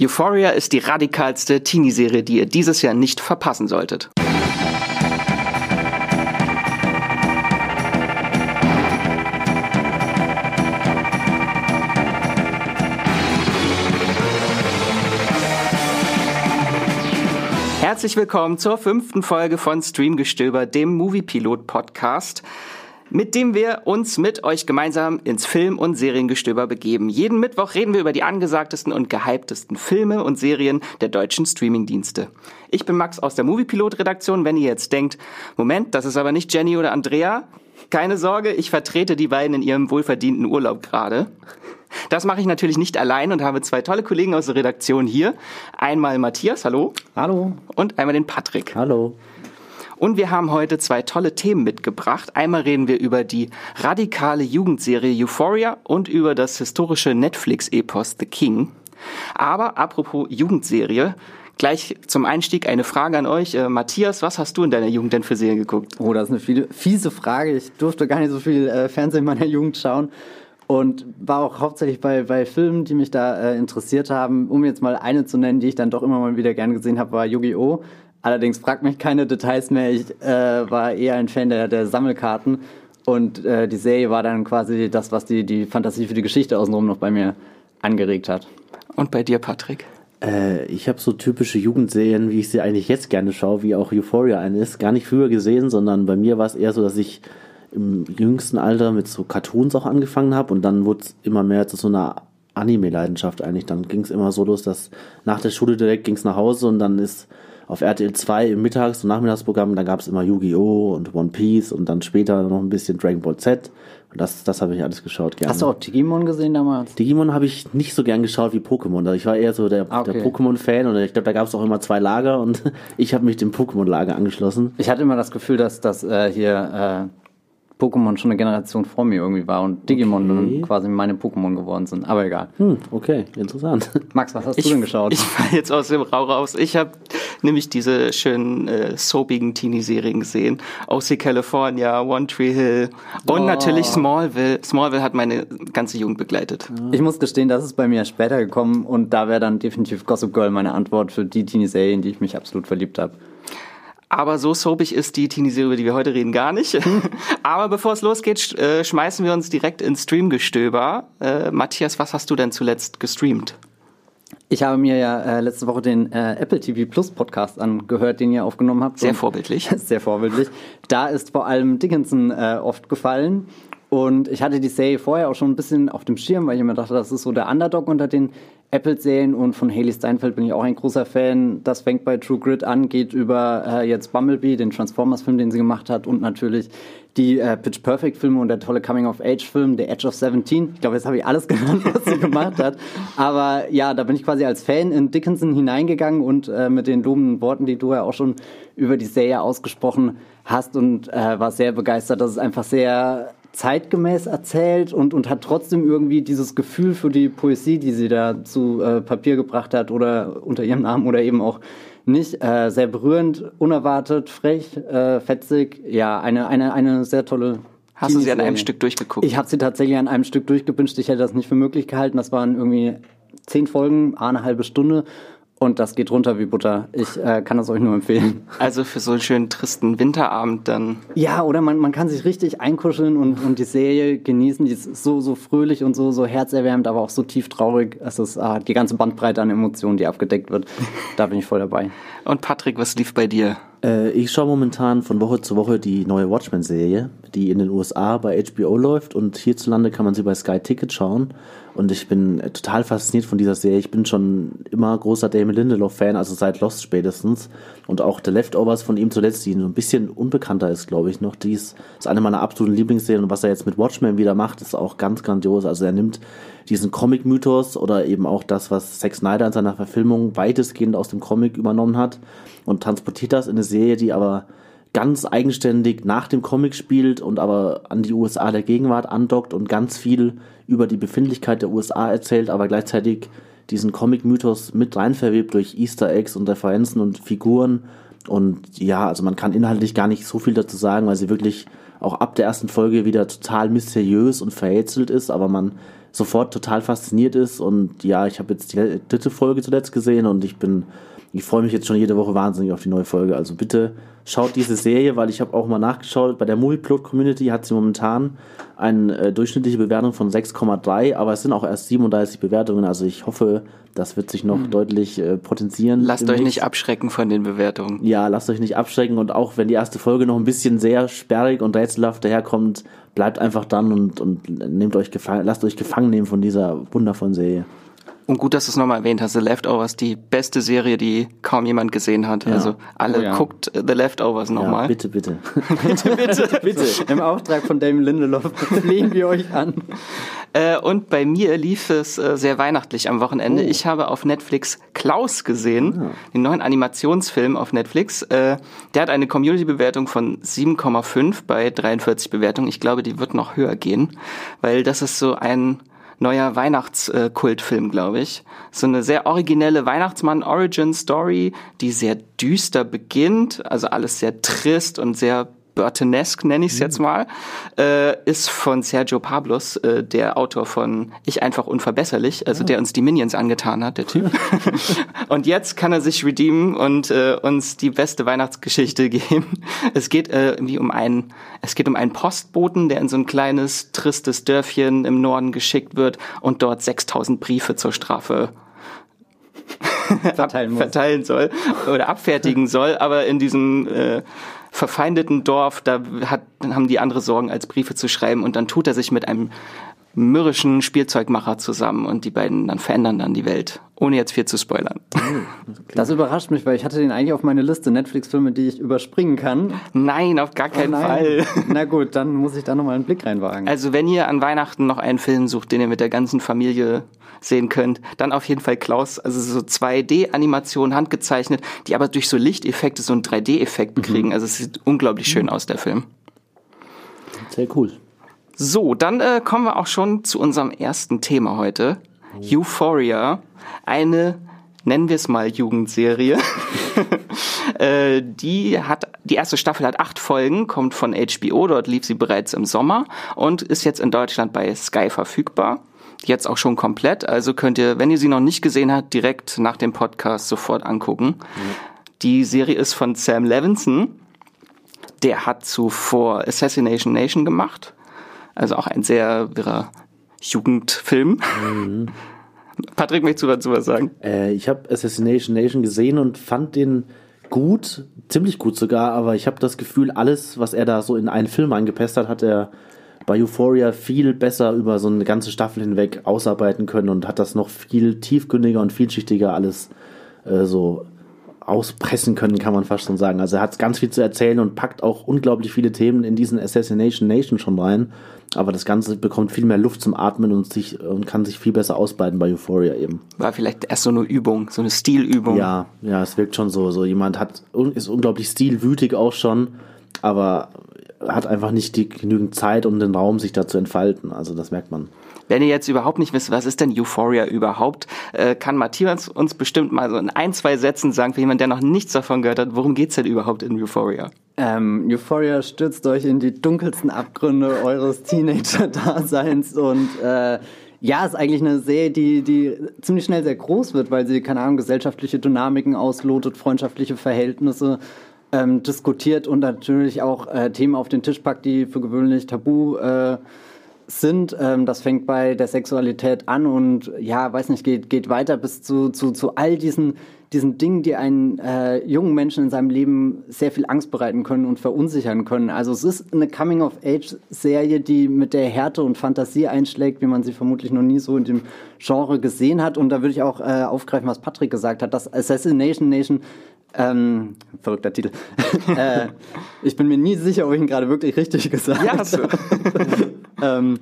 Euphoria ist die radikalste Teenie-Serie, die ihr dieses Jahr nicht verpassen solltet. Herzlich willkommen zur fünften Folge von Streamgestöber, dem Movie-Pilot-Podcast mit dem wir uns mit euch gemeinsam ins Film- und Seriengestöber begeben. Jeden Mittwoch reden wir über die angesagtesten und gehyptesten Filme und Serien der deutschen Streamingdienste. Ich bin Max aus der Moviepilot-Redaktion. Wenn ihr jetzt denkt, Moment, das ist aber nicht Jenny oder Andrea, keine Sorge, ich vertrete die beiden in ihrem wohlverdienten Urlaub gerade. Das mache ich natürlich nicht allein und habe zwei tolle Kollegen aus der Redaktion hier. Einmal Matthias, hallo. Hallo. Und einmal den Patrick. Hallo. Und wir haben heute zwei tolle Themen mitgebracht. Einmal reden wir über die radikale Jugendserie Euphoria und über das historische Netflix-Epos The King. Aber apropos Jugendserie, Gleich zum Einstieg eine Frage an euch. Äh, Matthias, was hast du in deiner Jugend denn für Serien geguckt? Oh, das ist eine viele, fiese Frage. Ich durfte gar nicht so viel äh, Fernsehen in meiner Jugend schauen und war auch hauptsächlich bei, bei Filmen, die mich da äh, interessiert haben. Um jetzt mal eine zu nennen, die ich dann doch immer mal wieder gerne gesehen habe, war Yu-Gi-Oh! Allerdings fragt mich keine Details mehr. Ich äh, war eher ein Fan der, der Sammelkarten und äh, die Serie war dann quasi das, was die, die Fantasie für die Geschichte außenrum noch bei mir angeregt hat. Und bei dir, Patrick? Äh, ich habe so typische Jugendserien, wie ich sie eigentlich jetzt gerne schaue, wie auch Euphoria eine ist, gar nicht früher gesehen, sondern bei mir war es eher so, dass ich im jüngsten Alter mit so Cartoons auch angefangen habe und dann wurde es immer mehr zu so einer Anime-Leidenschaft eigentlich. Dann ging es immer so los, dass nach der Schule direkt ging es nach Hause und dann ist auf RTL 2 im Mittags- und Nachmittagsprogramm, da gab es immer Yu-Gi-Oh! und One Piece und dann später noch ein bisschen Dragon Ball Z. Und das, das habe ich alles geschaut gerne. Hast du auch Digimon gesehen damals? Digimon habe ich nicht so gern geschaut wie Pokémon. Also ich war eher so der, okay. der Pokémon-Fan und ich glaube, da gab es auch immer zwei Lager und ich habe mich dem Pokémon-Lager angeschlossen. Ich hatte immer das Gefühl, dass das äh, hier äh, Pokémon schon eine Generation vor mir irgendwie war und Digimon okay. quasi meine Pokémon geworden sind. Aber egal. Hm, okay, interessant. Max, was hast ich, du denn geschaut? Ich fall jetzt aus dem Rauch raus. Ich habe nämlich diese schönen äh, soapigen Teenie-Serien gesehen. OC California, One Tree Hill und oh. natürlich Smallville. Smallville hat meine ganze Jugend begleitet. Ich muss gestehen, das ist bei mir später gekommen und da wäre dann definitiv Gossip Girl meine Antwort für die Teenie-Serien, die ich mich absolut verliebt habe. Aber so soapig ist die Teenie-Serie, über die wir heute reden, gar nicht. Aber bevor es losgeht, äh, schmeißen wir uns direkt ins Streamgestöber. Äh, Matthias, was hast du denn zuletzt gestreamt? Ich habe mir ja äh, letzte Woche den äh, Apple TV Plus Podcast angehört, den ihr aufgenommen habt. Sehr vorbildlich. Sehr vorbildlich. Da ist vor allem Dickinson äh, oft gefallen. Und ich hatte die Serie vorher auch schon ein bisschen auf dem Schirm, weil ich immer dachte, das ist so der Underdog unter den Apple-Serien und von Haley Steinfeld bin ich auch ein großer Fan. Das fängt bei True Grit an, geht über äh, jetzt Bumblebee, den Transformers-Film, den sie gemacht hat und natürlich die äh, Pitch Perfect-Filme und der tolle Coming-of-Age-Film, The Edge of 17. Ich glaube, jetzt habe ich alles genannt, was sie gemacht hat. Aber ja, da bin ich quasi als Fan in Dickinson hineingegangen und äh, mit den lobenden Worten, die du ja auch schon über die Serie ausgesprochen hast und äh, war sehr begeistert, dass es einfach sehr zeitgemäß erzählt und, und hat trotzdem irgendwie dieses Gefühl für die Poesie, die sie da zu äh, Papier gebracht hat oder unter ihrem Namen oder eben auch nicht. Äh, sehr berührend, unerwartet, frech, äh, fetzig. Ja, eine, eine, eine sehr tolle. Hast du sie an einem Stück durchgeguckt? Ich habe sie tatsächlich an einem Stück durchgewünscht. Ich hätte das nicht für möglich gehalten. Das waren irgendwie zehn Folgen, eine halbe Stunde. Und das geht runter wie Butter. Ich äh, kann das euch nur empfehlen. Also für so einen schönen tristen Winterabend dann. Ja, oder man, man kann sich richtig einkuscheln und, und die Serie genießen. Die ist so, so fröhlich und so, so herzerwärmend, aber auch so tief traurig. Es ist äh, die ganze Bandbreite an Emotionen, die abgedeckt wird. Da bin ich voll dabei. Und Patrick, was lief bei dir? Äh, ich schaue momentan von Woche zu Woche die neue Watchmen-Serie, die in den USA bei HBO läuft und hierzulande kann man sie bei Sky Ticket schauen. Und ich bin total fasziniert von dieser Serie. Ich bin schon immer großer Damon Lindelof-Fan, also seit Lost spätestens. Und auch The Leftovers von ihm zuletzt, die so ein bisschen unbekannter ist, glaube ich noch. Dies ist eine meiner absoluten Lieblingsserien. Und was er jetzt mit Watchmen wieder macht, ist auch ganz grandios. Also er nimmt diesen Comic-Mythos oder eben auch das, was Zack Snyder in seiner Verfilmung weitestgehend aus dem Comic übernommen hat und transportiert das in eine Serie, die aber ganz eigenständig nach dem Comic spielt und aber an die USA der Gegenwart andockt und ganz viel über die Befindlichkeit der USA erzählt, aber gleichzeitig diesen Comic-Mythos mit rein verwebt durch Easter Eggs und Referenzen und Figuren. Und ja, also man kann inhaltlich gar nicht so viel dazu sagen, weil sie wirklich auch ab der ersten Folge wieder total mysteriös und verrätselt ist, aber man sofort total fasziniert ist. Und ja, ich habe jetzt die dritte Folge zuletzt gesehen und ich bin, ich freue mich jetzt schon jede Woche wahnsinnig auf die neue Folge. Also bitte schaut diese Serie, weil ich habe auch mal nachgeschaut, bei der Movieplot Community hat sie momentan eine äh, durchschnittliche Bewertung von 6,3, aber es sind auch erst 37 Bewertungen, also ich hoffe, das wird sich noch mhm. deutlich äh, potenzieren. Lasst euch nicht abschrecken von den Bewertungen. Ja, lasst euch nicht abschrecken und auch wenn die erste Folge noch ein bisschen sehr sperrig und rätselhaft daherkommt, bleibt einfach dann und, und nehmt euch gefangen, lasst euch gefangen nehmen von dieser wundervollen Serie. Und gut, dass du es nochmal erwähnt hast. The Leftovers, die beste Serie, die kaum jemand gesehen hat. Ja. Also alle oh, ja. guckt The Leftovers nochmal. Ja, bitte, bitte. bitte, bitte, bitte. Im Auftrag von Damon Lindelof flehen wir euch an. Äh, und bei mir lief es äh, sehr weihnachtlich am Wochenende. Oh. Ich habe auf Netflix Klaus gesehen, ah. den neuen Animationsfilm auf Netflix. Äh, der hat eine Community-Bewertung von 7,5 bei 43 Bewertungen. Ich glaube, die wird noch höher gehen, weil das ist so ein neuer Weihnachtskultfilm, glaube ich. So eine sehr originelle Weihnachtsmann-Origin-Story, die sehr düster beginnt, also alles sehr trist und sehr Burtonesque, nenne ich es jetzt mhm. mal, äh, ist von Sergio Pablos, äh, der Autor von Ich einfach unverbesserlich, also ja. der uns die Minions angetan hat, der Typ. und jetzt kann er sich redeemen und äh, uns die beste Weihnachtsgeschichte geben. Es geht äh, irgendwie um einen, es geht um einen Postboten, der in so ein kleines, tristes Dörfchen im Norden geschickt wird und dort 6000 Briefe zur Strafe verteilen, verteilen, soll oder abfertigen soll, aber in diesem äh, verfeindeten Dorf, da hat, dann haben die andere Sorgen, als Briefe zu schreiben. Und dann tut er sich mit einem mürrischen Spielzeugmacher zusammen und die beiden dann verändern dann die Welt, ohne jetzt viel zu spoilern. Das überrascht mich, weil ich hatte den eigentlich auf meine Liste Netflix-Filme, die ich überspringen kann. Nein, auf gar keinen oh Fall. Na gut, dann muss ich da nochmal einen Blick reinwagen. Also wenn ihr an Weihnachten noch einen Film sucht, den ihr mit der ganzen Familie sehen könnt, dann auf jeden Fall Klaus. Also so 2D-Animation handgezeichnet, die aber durch so Lichteffekte so einen 3D-Effekt mhm. kriegen. Also es sieht unglaublich schön aus, der Film. Sehr cool. So, dann äh, kommen wir auch schon zu unserem ersten Thema heute. Oh. Euphoria. Eine, nennen wir es mal Jugendserie. äh, die hat, die erste Staffel hat acht Folgen, kommt von HBO, dort lief sie bereits im Sommer und ist jetzt in Deutschland bei Sky verfügbar jetzt auch schon komplett. Also könnt ihr, wenn ihr sie noch nicht gesehen habt, direkt nach dem Podcast sofort angucken. Mhm. Die Serie ist von Sam Levinson. Der hat zuvor Assassination Nation gemacht. Also auch ein sehr wirrer Jugendfilm. Mhm. Patrick, möchtest du dazu was sagen? Äh, ich habe Assassination Nation gesehen und fand den gut, ziemlich gut sogar, aber ich habe das Gefühl, alles, was er da so in einen Film eingepasst hat, hat er bei Euphoria viel besser über so eine ganze Staffel hinweg ausarbeiten können und hat das noch viel tiefgründiger und vielschichtiger alles äh, so auspressen können, kann man fast schon sagen. Also er hat ganz viel zu erzählen und packt auch unglaublich viele Themen in diesen Assassination Nation schon rein. Aber das Ganze bekommt viel mehr Luft zum Atmen und sich und kann sich viel besser ausbreiten bei Euphoria eben. War vielleicht erst so eine Übung, so eine Stilübung. Ja, ja, es wirkt schon so. So jemand hat ist unglaublich stilwütig auch schon, aber hat einfach nicht die genügend Zeit und den Raum, sich da zu entfalten. Also das merkt man. Wenn ihr jetzt überhaupt nicht wisst, was ist denn Euphoria überhaupt, äh, kann Matthias uns bestimmt mal so in ein, zwei Sätzen sagen, für jemanden, der noch nichts davon gehört hat, worum geht's denn überhaupt in Euphoria? Ähm, Euphoria stürzt euch in die dunkelsten Abgründe eures Teenager-Daseins und äh, ja, ist eigentlich eine Serie, die, die ziemlich schnell sehr groß wird, weil sie, keine Ahnung, gesellschaftliche Dynamiken auslotet, freundschaftliche Verhältnisse ähm, diskutiert und natürlich auch äh, Themen auf den Tisch packt, die für gewöhnlich tabu äh, sind. Ähm, das fängt bei der Sexualität an und ja, weiß nicht, geht, geht weiter bis zu, zu, zu all diesen, diesen Dingen, die einen äh, jungen Menschen in seinem Leben sehr viel Angst bereiten können und verunsichern können. Also es ist eine Coming-of-Age-Serie, die mit der Härte und Fantasie einschlägt, wie man sie vermutlich noch nie so in dem Genre gesehen hat. Und da würde ich auch äh, aufgreifen, was Patrick gesagt hat, dass Assassination Nation ähm, verrückter Titel. äh, ich bin mir nie sicher, ob ich ihn gerade wirklich richtig gesagt habe. Ja, hast du. ähm,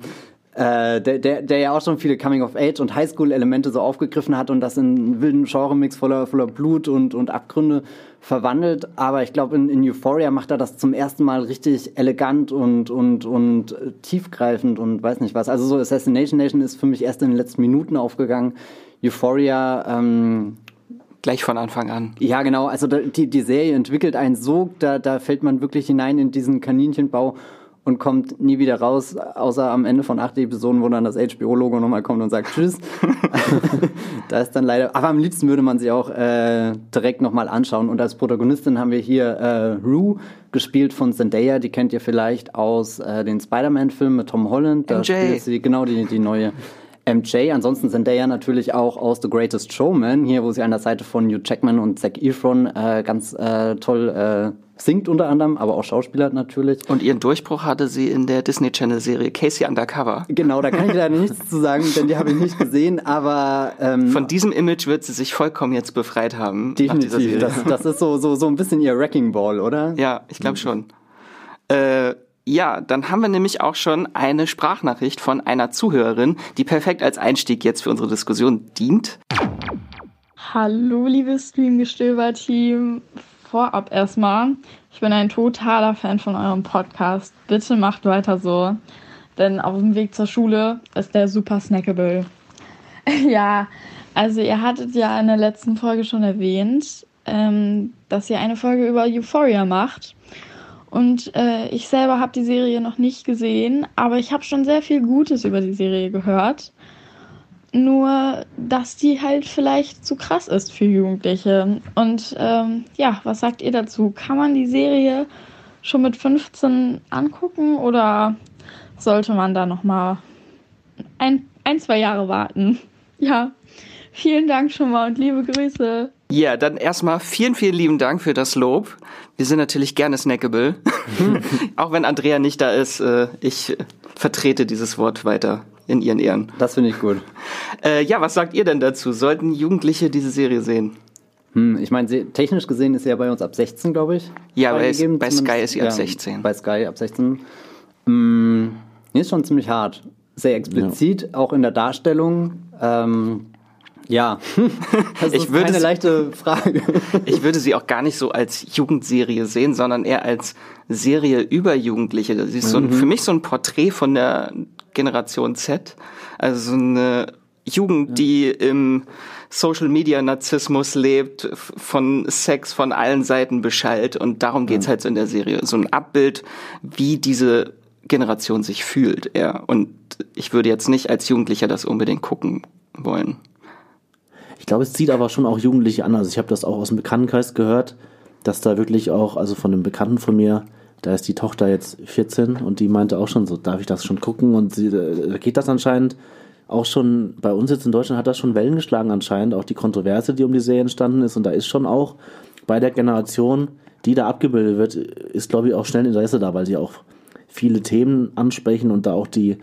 äh, der, der, der ja auch schon viele Coming-of-Age und Highschool-Elemente so aufgegriffen hat und das in einen wilden Genre-Mix voller, voller Blut und, und Abgründe verwandelt. Aber ich glaube, in, in Euphoria macht er das zum ersten Mal richtig elegant und, und, und äh, tiefgreifend und weiß nicht was. Also so Assassination Nation ist für mich erst in den letzten Minuten aufgegangen. Euphoria ähm, Gleich von Anfang an. Ja, genau. Also die, die Serie entwickelt einen Sog, da, da fällt man wirklich hinein in diesen Kaninchenbau. und kommt nie wieder raus, außer am Ende von acht Episoden, wo dann das HBO-Logo nochmal kommt und sagt Tschüss. da ist dann leider, aber am liebsten würde man sie auch äh, direkt nochmal anschauen. Und als Protagonistin haben wir hier äh, Rue, gespielt von Zendaya, die kennt ihr vielleicht aus äh, den Spider-Man-Filmen mit Tom Holland. Da MJ. spielt sie genau die, die neue MJ. Ansonsten Zendaya natürlich auch aus The Greatest Showman, hier, wo sie an der Seite von Hugh Jackman und Zac Efron äh, ganz äh, toll äh, singt unter anderem, aber auch Schauspieler natürlich. Und ihren Durchbruch hatte sie in der Disney Channel Serie Casey Undercover. Genau, da kann ich leider nichts zu sagen, denn die habe ich nicht gesehen, aber ähm, Von diesem Image wird sie sich vollkommen jetzt befreit haben. definitiv. Das, das ist so, so, so ein bisschen ihr Wrecking Ball, oder? Ja, ich glaube schon. Äh, ja, dann haben wir nämlich auch schon eine Sprachnachricht von einer Zuhörerin, die perfekt als Einstieg jetzt für unsere Diskussion dient. Hallo, liebes Streamgestöber-Team. Vorab erstmal, ich bin ein totaler Fan von eurem Podcast. Bitte macht weiter so, denn auf dem Weg zur Schule ist der super snackable. ja, also ihr hattet ja in der letzten Folge schon erwähnt, ähm, dass ihr eine Folge über Euphoria macht. Und äh, ich selber habe die Serie noch nicht gesehen, aber ich habe schon sehr viel Gutes über die Serie gehört. Nur, dass die halt vielleicht zu krass ist für Jugendliche. Und ähm, ja, was sagt ihr dazu? Kann man die Serie schon mit 15 angucken oder sollte man da noch mal ein, ein zwei Jahre warten? Ja, vielen Dank schon mal und liebe Grüße. Ja, dann erstmal vielen, vielen lieben Dank für das Lob. Wir sind natürlich gerne snackable. auch wenn Andrea nicht da ist, äh, ich vertrete dieses Wort weiter in ihren Ehren. Das finde ich gut. Äh, ja, was sagt ihr denn dazu? Sollten Jugendliche diese Serie sehen? Hm, ich meine, technisch gesehen ist sie ja bei uns ab 16, glaube ich. Ja, bei- bei Sky ist sie ab 16. Bei Sky ab 16. Hm, ist schon ziemlich hart. Sehr explizit, auch in der Darstellung. Ähm, ja, das Ich ist würde keine es- leichte Frage. Ich würde sie auch gar nicht so als Jugendserie sehen, sondern eher als Serie über Jugendliche. Sie ist so ein, für mich so ein Porträt von der Generation Z. Also so eine Jugend, die im Social Media Narzissmus lebt, von Sex von allen Seiten beschallt. Und darum geht's halt so in der Serie. So ein Abbild, wie diese Generation sich fühlt. Ja. Und ich würde jetzt nicht als Jugendlicher das unbedingt gucken wollen. Ich glaube, es zieht aber schon auch Jugendliche an. Also ich habe das auch aus dem Bekanntenkreis gehört, dass da wirklich auch, also von einem Bekannten von mir, da ist die Tochter jetzt 14 und die meinte auch schon so, darf ich das schon gucken? Und sie, da geht das anscheinend auch schon, bei uns jetzt in Deutschland hat das schon Wellen geschlagen anscheinend, auch die Kontroverse, die um die Serie entstanden ist. Und da ist schon auch bei der Generation, die da abgebildet wird, ist glaube ich auch schnell Interesse da, weil sie auch viele Themen ansprechen und da auch die,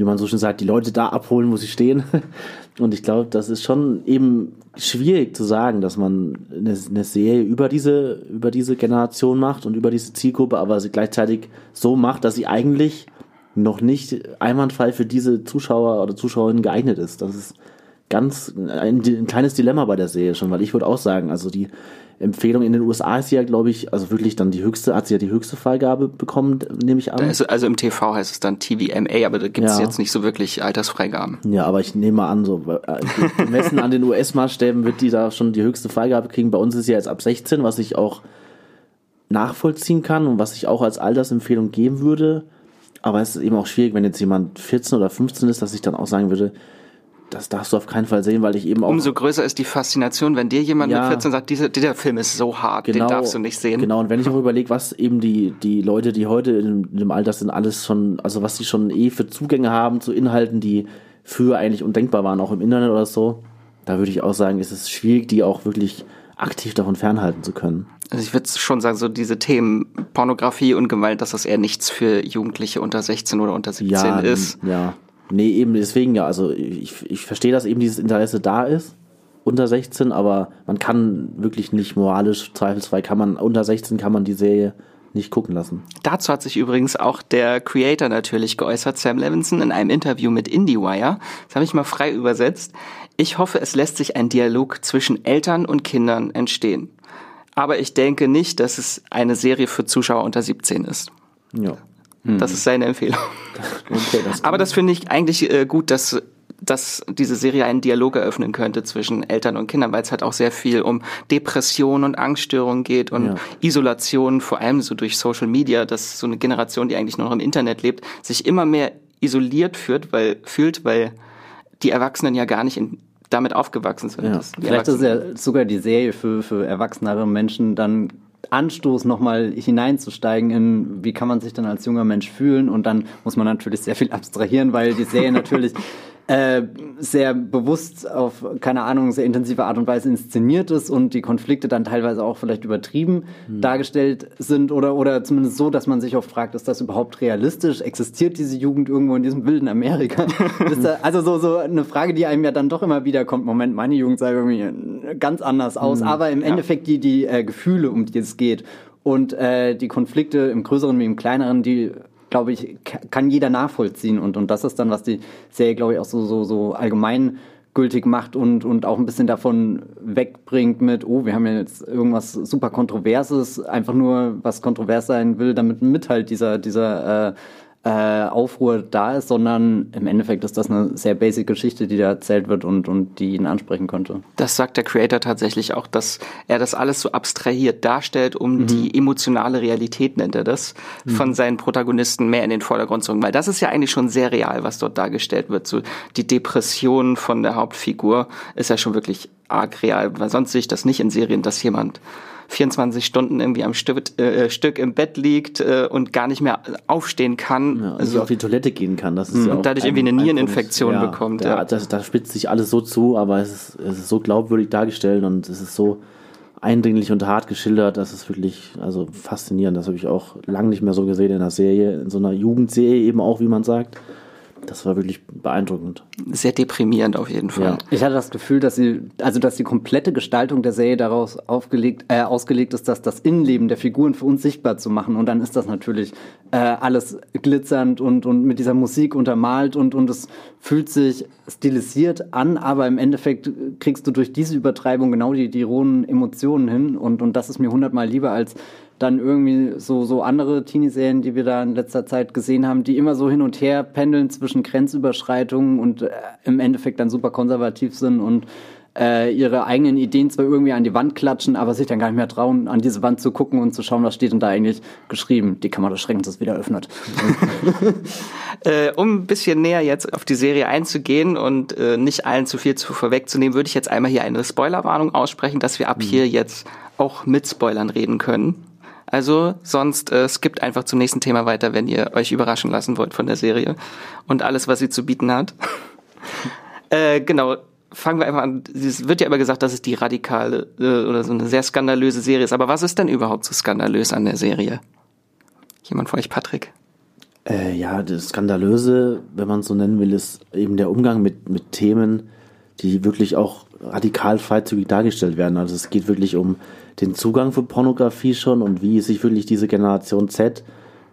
wie man so schön sagt, die Leute da abholen, wo sie stehen. Und ich glaube, das ist schon eben schwierig zu sagen, dass man eine, eine Serie über diese, über diese Generation macht und über diese Zielgruppe, aber sie gleichzeitig so macht, dass sie eigentlich noch nicht einwandfrei für diese Zuschauer oder Zuschauerinnen geeignet ist. Das ist ganz ein, ein kleines Dilemma bei der Serie schon, weil ich würde auch sagen, also die Empfehlung in den USA ist ja, glaube ich, also wirklich dann die höchste, hat sie ja die höchste Freigabe bekommen, nehme ich an. Also, also im TV heißt es dann TVMA, aber da gibt es Ja. jetzt nicht so wirklich Altersfreigaben. Ja, aber ich nehme mal an, so äh, gemessen an den US-Maßstäben wird die da schon die höchste Freigabe kriegen. Bei uns ist ja jetzt ab 16, was ich auch nachvollziehen kann und was ich auch als Altersempfehlung geben würde. Aber es ist eben auch schwierig, wenn jetzt jemand 14 oder 15 ist, dass ich dann auch sagen würde, das darfst du auf keinen Fall sehen, weil ich eben auch Umso größer ist die Faszination, wenn dir jemand Ja. mit 14 sagt, dieser, dieser Film ist so hart, den darfst du nicht sehen. Genau, und wenn ich auch überlege, was eben die, die Leute, die heute in, in dem Alter sind, alles schon, also was sie schon eh für Zugänge haben zu Inhalten, die früher eigentlich undenkbar waren, auch im Internet oder so, da würde ich auch sagen, ist es schwierig, die auch wirklich aktiv davon fernhalten zu können. Also ich würde schon sagen, so diese Themen Pornografie und Gewalt, dass das eher nichts für Jugendliche unter 16 oder unter 17 Ja, ist. ja. Nee, eben deswegen ja. Also ich, ich verstehe, dass eben dieses Interesse da ist, unter 16, aber man kann wirklich nicht moralisch, zweifelsfrei kann man, unter 16 kann man die Serie nicht gucken lassen. Dazu hat sich übrigens auch der Creator natürlich geäußert, Sam Levinson, in einem Interview mit IndieWire. Das habe ich mal frei übersetzt. Ich hoffe, es lässt sich ein Dialog zwischen Eltern und Kindern entstehen. Aber ich denke nicht, dass es eine Serie für Zuschauer unter 17 ist. Ja. Das ist seine Empfehlung. Okay, das Aber das finde ich eigentlich äh, gut, dass dass diese Serie einen Dialog eröffnen könnte zwischen Eltern und Kindern, weil es halt auch sehr viel um Depression und Angststörung geht und ja. Isolation, vor allem so durch Social Media, dass so eine Generation, die eigentlich nur noch im Internet lebt, sich immer mehr isoliert führt, weil, fühlt, weil die Erwachsenen ja gar nicht in, damit aufgewachsen sind. Ja. Vielleicht ist ja sogar die Serie für, für erwachsenere Menschen dann Anstoß, nochmal hineinzusteigen in, wie kann man sich dann als junger Mensch fühlen. Und dann muss man natürlich sehr viel abstrahieren, weil die Serie natürlich äh, sehr bewusst auf, keine Ahnung, sehr intensive Art und Weise inszeniert ist und die Konflikte dann teilweise auch vielleicht übertrieben mhm. dargestellt sind oder, oder zumindest so, dass man sich oft fragt, ist das überhaupt realistisch? Existiert diese Jugend irgendwo in diesem wilden Amerika? da, also so, so eine Frage, die einem ja dann doch immer wieder kommt, Moment, meine Jugend sah irgendwie ganz anders aus, mhm. aber im ja. Endeffekt die, die äh, Gefühle, um die es geht und äh, die Konflikte im Größeren wie im Kleineren, die glaube ich, kann jeder nachvollziehen. Und, und das ist dann, was die Serie, glaube ich, auch so, so, so allgemein gültig macht und, und auch ein bisschen davon wegbringt mit, oh, wir haben ja jetzt irgendwas super Kontroverses, einfach nur was kontrovers sein will, damit mit halt dieser, dieser äh, äh, Aufruhr da ist, sondern im Endeffekt ist das eine sehr basic Geschichte, die da erzählt wird und, und die ihn ansprechen konnte. Das sagt der Creator tatsächlich auch, dass er das alles so abstrahiert darstellt, um mhm. die emotionale Realität, nennt er das, mhm. von seinen Protagonisten mehr in den Vordergrund zu bringen. Weil das ist ja eigentlich schon sehr real, was dort dargestellt wird. So die Depression von der Hauptfigur ist ja schon wirklich arg real, weil sonst sehe ich das nicht in Serien, dass jemand 24 Stunden irgendwie am Stück, äh, Stück im Bett liegt äh, und gar nicht mehr aufstehen kann. Ja, also, auf die Toilette gehen kann. Das ist mhm. ja und dadurch ein, irgendwie eine Niereninfektion ja, bekommt. Ja, das, da spitzt sich alles so zu, aber es ist, es ist so glaubwürdig dargestellt und es ist so eindringlich und hart geschildert, das ist wirklich also faszinierend. Das habe ich auch lange nicht mehr so gesehen in einer Serie, in so einer Jugendserie eben auch, wie man sagt das war wirklich beeindruckend. Sehr deprimierend auf jeden Fall. Ja. Ich hatte das Gefühl, dass sie, also dass die komplette Gestaltung der Serie daraus aufgelegt, äh, ausgelegt ist, dass das Innenleben der Figuren für uns sichtbar zu machen. Und dann ist das natürlich äh, alles glitzernd und, und mit dieser Musik untermalt und, und es fühlt sich stilisiert an, aber im Endeffekt kriegst du durch diese Übertreibung genau die, die rohen Emotionen hin. Und, und das ist mir hundertmal lieber als dann irgendwie so, so andere Teenie-Serien, die wir da in letzter Zeit gesehen haben, die immer so hin und her pendeln zwischen Grenzüberschreitungen und äh, im Endeffekt dann super konservativ sind und äh, ihre eigenen Ideen zwar irgendwie an die Wand klatschen, aber sich dann gar nicht mehr trauen, an diese Wand zu gucken und zu schauen, was steht denn da eigentlich geschrieben. Die Kamera des Schreckens ist wieder öffnet. äh, um ein bisschen näher jetzt auf die Serie einzugehen und äh, nicht allen zu viel zu vorwegzunehmen, würde ich jetzt einmal hier eine Spoilerwarnung aussprechen, dass wir ab mhm. hier jetzt auch mit Spoilern reden können. Also sonst äh, skippt einfach zum nächsten Thema weiter, wenn ihr euch überraschen lassen wollt von der Serie und alles, was sie zu bieten hat. äh, genau, fangen wir einfach an. Es wird ja immer gesagt, dass es die radikale äh, oder so eine sehr skandalöse Serie ist. Aber was ist denn überhaupt so skandalös an der Serie? Jemand von euch, Patrick? Äh, ja, das Skandalöse, wenn man es so nennen will, ist eben der Umgang mit, mit Themen, die wirklich auch radikal freizügig dargestellt werden. Also es geht wirklich um den Zugang für Pornografie schon und wie sich wirklich diese Generation Z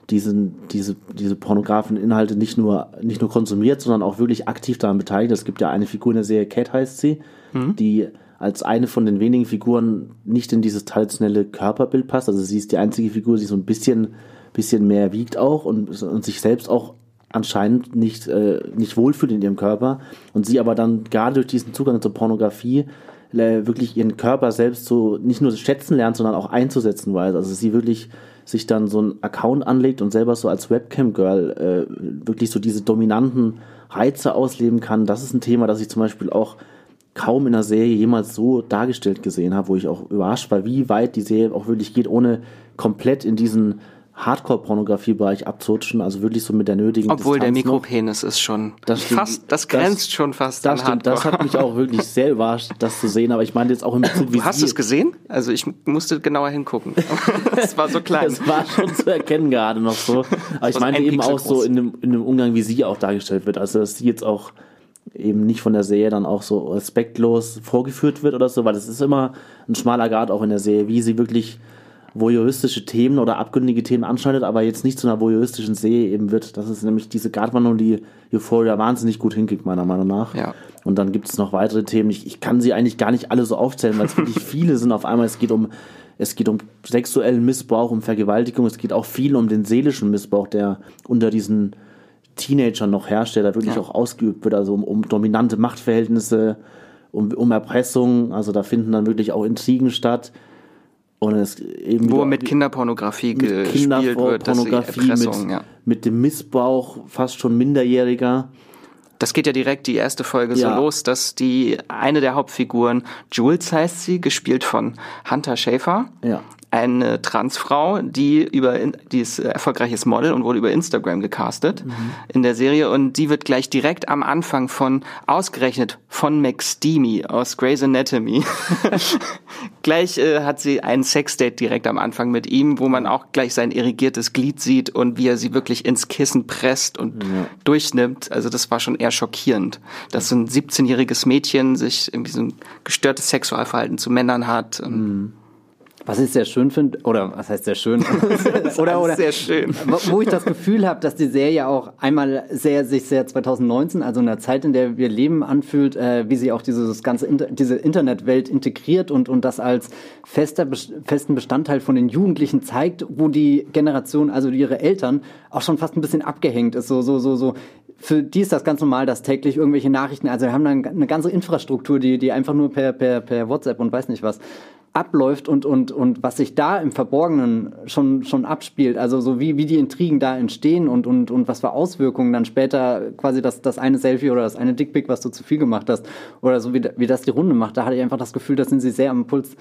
diesen, diese, diese pornografischen Inhalte nicht nur, nicht nur konsumiert, sondern auch wirklich aktiv daran beteiligt. Es gibt ja eine Figur in der Serie, Cat heißt sie, mhm. die als eine von den wenigen Figuren nicht in dieses traditionelle Körperbild passt. Also sie ist die einzige Figur, die so ein bisschen, bisschen mehr wiegt auch und, und sich selbst auch anscheinend nicht, äh, nicht wohlfühlt in ihrem Körper. Und sie aber dann gerade durch diesen Zugang zur Pornografie wirklich ihren Körper selbst so nicht nur schätzen lernt, sondern auch einzusetzen weiß. Also sie wirklich sich dann so einen Account anlegt und selber so als Webcam-Girl äh, wirklich so diese dominanten Reize ausleben kann. Das ist ein Thema, das ich zum Beispiel auch kaum in einer Serie jemals so dargestellt gesehen habe, wo ich auch überrascht war, wie weit die Serie auch wirklich geht, ohne komplett in diesen Hardcore-Pornografie-Bereich abzurutschen, also wirklich so mit der nötigen Obwohl Distanz der Mikropenis noch. ist schon das stimmt, fast, das grenzt das, schon fast das an stimmt, Hardcore. Das hat mich auch wirklich sehr überrascht, das zu sehen, aber ich meine jetzt auch im Bezug, wie Du hast es gesehen? Also ich musste genauer hingucken. Es war so klein. Es war schon zu erkennen gerade noch so. Aber ich meine eben auch so in dem, in dem Umgang, wie sie auch dargestellt wird. Also dass sie jetzt auch eben nicht von der Serie dann auch so respektlos vorgeführt wird oder so, weil es ist immer ein schmaler Grad auch in der Serie, wie sie wirklich voyeuristische Themen oder abgründige Themen anschneidet, aber jetzt nicht zu einer voyeuristischen Serie eben wird. Das ist nämlich diese Gratwanderung, die Euphoria wahnsinnig gut hinkriegt, meiner Meinung nach. Ja. Und dann gibt es noch weitere Themen. Ich, ich kann sie eigentlich gar nicht alle so aufzählen, weil es wirklich viele sind auf einmal. Es geht um es geht um sexuellen Missbrauch, um Vergewaltigung. Es geht auch viel um den seelischen Missbrauch, der unter diesen Teenagern noch herrscht, der da wirklich Ja. auch ausgeübt wird, also um, um dominante Machtverhältnisse, um, um Erpressung, also da finden dann wirklich auch Intrigen statt. Und es eben Wo mit Kinderpornografie mit gespielt wird, mit, ja. mit dem Missbrauch fast schon Minderjähriger. Das geht ja direkt die erste Folge Ja. so los, dass die eine der Hauptfiguren, Jules heißt sie, gespielt von Hunter Schäfer, Ja. Eine Transfrau, die über die ist äh, erfolgreiches Model und wurde über Instagram gecastet Mhm. in der Serie und die wird gleich direkt am Anfang von ausgerechnet von McSteamy aus Grey's Anatomy gleich äh, hat sie ein Sexdate direkt am Anfang mit ihm, wo man auch gleich sein irrigiertes Glied sieht und wie er sie wirklich ins Kissen presst und durchnimmt. Also das war schon eher schockierend, dass so ein 17-jähriges Mädchen sich irgendwie so ein gestörtes Sexualverhalten zu Männern hat. Und Was ich sehr schön finde, oder was heißt sehr schön? oder, oder, sehr schön. Wo ich das Gefühl habe, dass die Serie auch einmal sehr sich sehr 2019, also in der Zeit, in der wir leben, anfühlt, äh, wie sie auch dieses ganze diese Internetwelt integriert und und das als fester festen Bestandteil von den Jugendlichen zeigt, wo die Generation, also ihre Eltern, auch schon fast ein bisschen abgehängt ist, so so so so. Für die ist das ganz normal, dass täglich irgendwelche Nachrichten, also wir haben dann eine ganze Infrastruktur, die die einfach nur per per per WhatsApp und weiß nicht was abläuft und, und, und was sich da im Verborgenen schon, schon abspielt, also so wie, wie die Intrigen da entstehen und, und, und was für Auswirkungen dann später quasi das, das eine Selfie oder das eine Dickpick, was du zu viel gemacht hast oder so wie, wie das die Runde macht, da hatte ich einfach das Gefühl, da sind sie sehr am Puls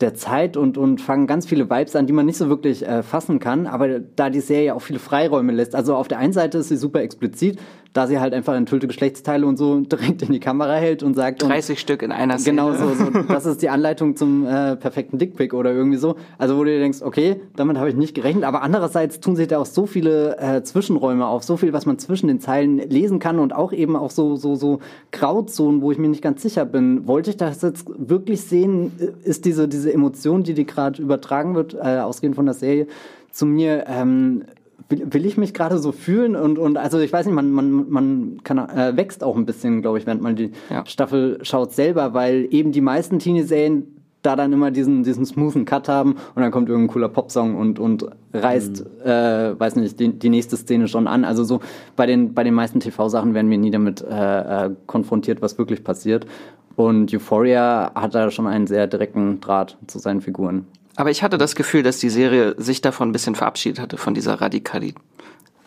der Zeit und, und fangen ganz viele Vibes an, die man nicht so wirklich äh, fassen kann, aber da die Serie auch viele Freiräume lässt. Also auf der einen Seite ist sie super explizit, da sie halt einfach enthüllte Geschlechtsteile und so direkt in die Kamera hält und sagt, und 30 Stück in einer Szene. Genau so, so. Das ist die Anleitung zum äh, perfekten Dickpick oder irgendwie so. Also wo du dir denkst, okay, damit habe ich nicht gerechnet. Aber andererseits tun sich da auch so viele äh, Zwischenräume auf, so viel, was man zwischen den Zeilen lesen kann und auch eben auch so so so Grauzonen, wo ich mir nicht ganz sicher bin. Wollte ich das jetzt wirklich sehen? Ist diese diese Emotion, die die gerade übertragen wird, äh, ausgehend von der Serie, zu mir ähm, will, will ich mich gerade so fühlen und, und also ich weiß nicht, man, man, man kann, äh, wächst auch ein bisschen, glaube ich, während man die Ja. Staffel schaut selber, weil eben die meisten Teenie-Serien da dann immer diesen, diesen smoothen Cut haben und dann kommt irgendein cooler Popsong und, und reißt, äh, weiß nicht, die, die nächste Szene schon an. Also so bei den, bei den meisten TV-Sachen werden wir nie damit äh, äh, konfrontiert, was wirklich passiert. Und Euphoria hat da schon einen sehr direkten Draht zu seinen Figuren. Aber ich hatte das Gefühl, dass die Serie sich davon ein bisschen verabschiedet hatte, von dieser Radikali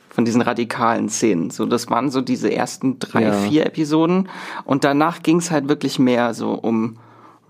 von diesen radikalen Szenen. So, das waren so diese ersten drei, Ja. vier Episoden. Und danach ging es halt wirklich mehr so um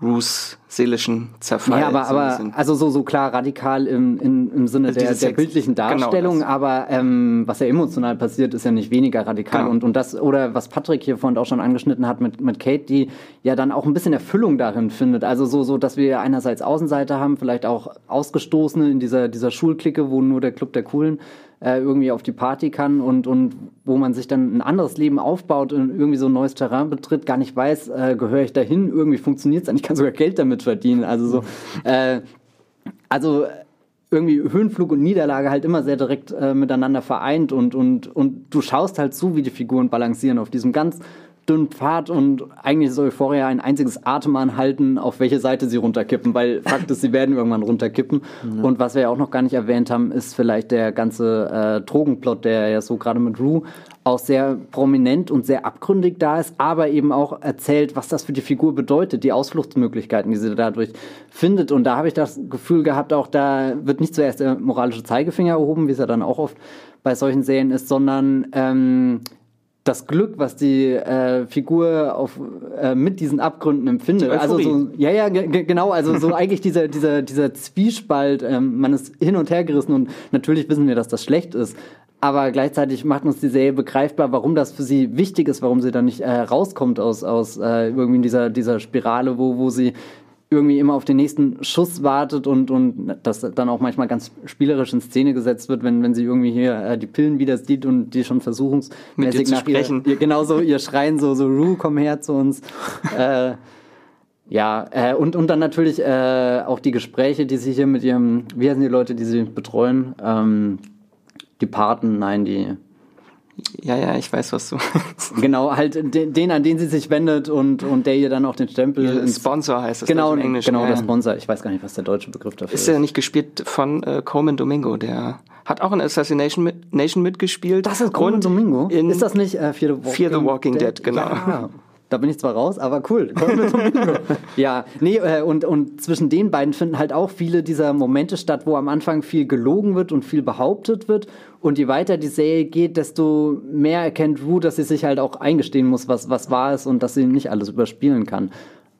Ruths seelischen Zerfall. Ja, aber, aber also so, so klar radikal im, im, im Sinne der, Diese der Sex- bildlichen genau Darstellung, das. aber ähm, was ja emotional passiert, ist ja nicht weniger radikal. Genau. Und, und das, oder was Patrick hier vorhin auch schon angeschnitten hat mit, mit Kate, die ja dann auch ein bisschen Erfüllung darin findet. Also so, so, dass wir einerseits Außenseiter haben, vielleicht auch Ausgestoßene in dieser, dieser Schulklicke, wo nur der Club der Coolen äh, irgendwie auf die Party kann und, und wo man sich dann ein anderes Leben aufbaut und irgendwie so ein neues Terrain betritt, gar nicht weiß, äh, gehöre ich dahin, irgendwie funktioniert es dann, ich kann sogar Geld damit verdienen. Also so, äh, also irgendwie Höhenflug und Niederlage halt immer sehr direkt äh, miteinander vereint und, und, und du schaust halt zu, wie die Figuren balancieren auf diesem ganz dünnen Pfad und eigentlich ist Euphoria ein einziges Atem anhalten, auf welche Seite sie runterkippen, weil Fakt ist, sie werden irgendwann runterkippen. Und was wir ja auch noch gar nicht erwähnt haben, ist vielleicht der ganze äh, Drogenplot, der ja so gerade mit Rue auch sehr prominent und sehr abgründig da ist, aber eben auch erzählt, was das für die Figur bedeutet, die Ausfluchtsmöglichkeiten, die sie dadurch findet. Und da habe ich das Gefühl gehabt, auch da wird nicht zuerst der moralische Zeigefinger erhoben, wie es ja dann auch oft bei solchen Serien ist, sondern ähm, das Glück, was die äh, Figur auf, äh, mit diesen Abgründen empfindet. Also so, ja, ja, ge- ge- genau, also so eigentlich dieser, dieser, dieser Zwiespalt, ähm, man ist hin und her gerissen und natürlich wissen wir, dass das schlecht ist. Aber gleichzeitig macht uns die Serie begreifbar, warum das für sie wichtig ist, warum sie dann nicht äh, rauskommt aus, aus äh, irgendwie dieser, dieser Spirale, wo, wo sie irgendwie immer auf den nächsten Schuss wartet und, und das dann auch manchmal ganz spielerisch in Szene gesetzt wird, wenn, wenn sie irgendwie hier äh, die Pillen wieder sieht und die schon versuchungsmäßig nach ihr, sprechen. ihr, genau so ihr Schreien so, so Rue, komm her zu uns. äh, ja, äh, und, und dann natürlich äh, auch die Gespräche, die sie hier mit ihrem, wie heißen die Leute, die sie betreuen? Ähm, die Paten, nein, die, ja, ja, ich weiß, was du meinst. genau, halt den, den, an den sie sich wendet und, und der ihr dann auch den Stempel Sponsor heißt das Genau, im Englischen. genau, ja, der. Sponsor. Ich weiß gar nicht, was der deutsche Begriff dafür ist. Ist ja nicht gespielt von äh, Coleman Domingo, der hat auch in Assassination mit, Nation mitgespielt. Das ist Coleman Domingo. In ist das nicht äh, Fear the Walking, Fear the Walking Dead, genau. Ja. Da bin ich zwar raus, aber cool. Ja, nee, äh, und, und zwischen den beiden finden halt auch viele dieser Momente statt, wo am Anfang viel gelogen wird und viel behauptet wird. Und je weiter die Serie geht, desto mehr erkennt Rue, dass sie sich halt auch eingestehen muss, was, was wahr ist und dass sie nicht alles überspielen kann.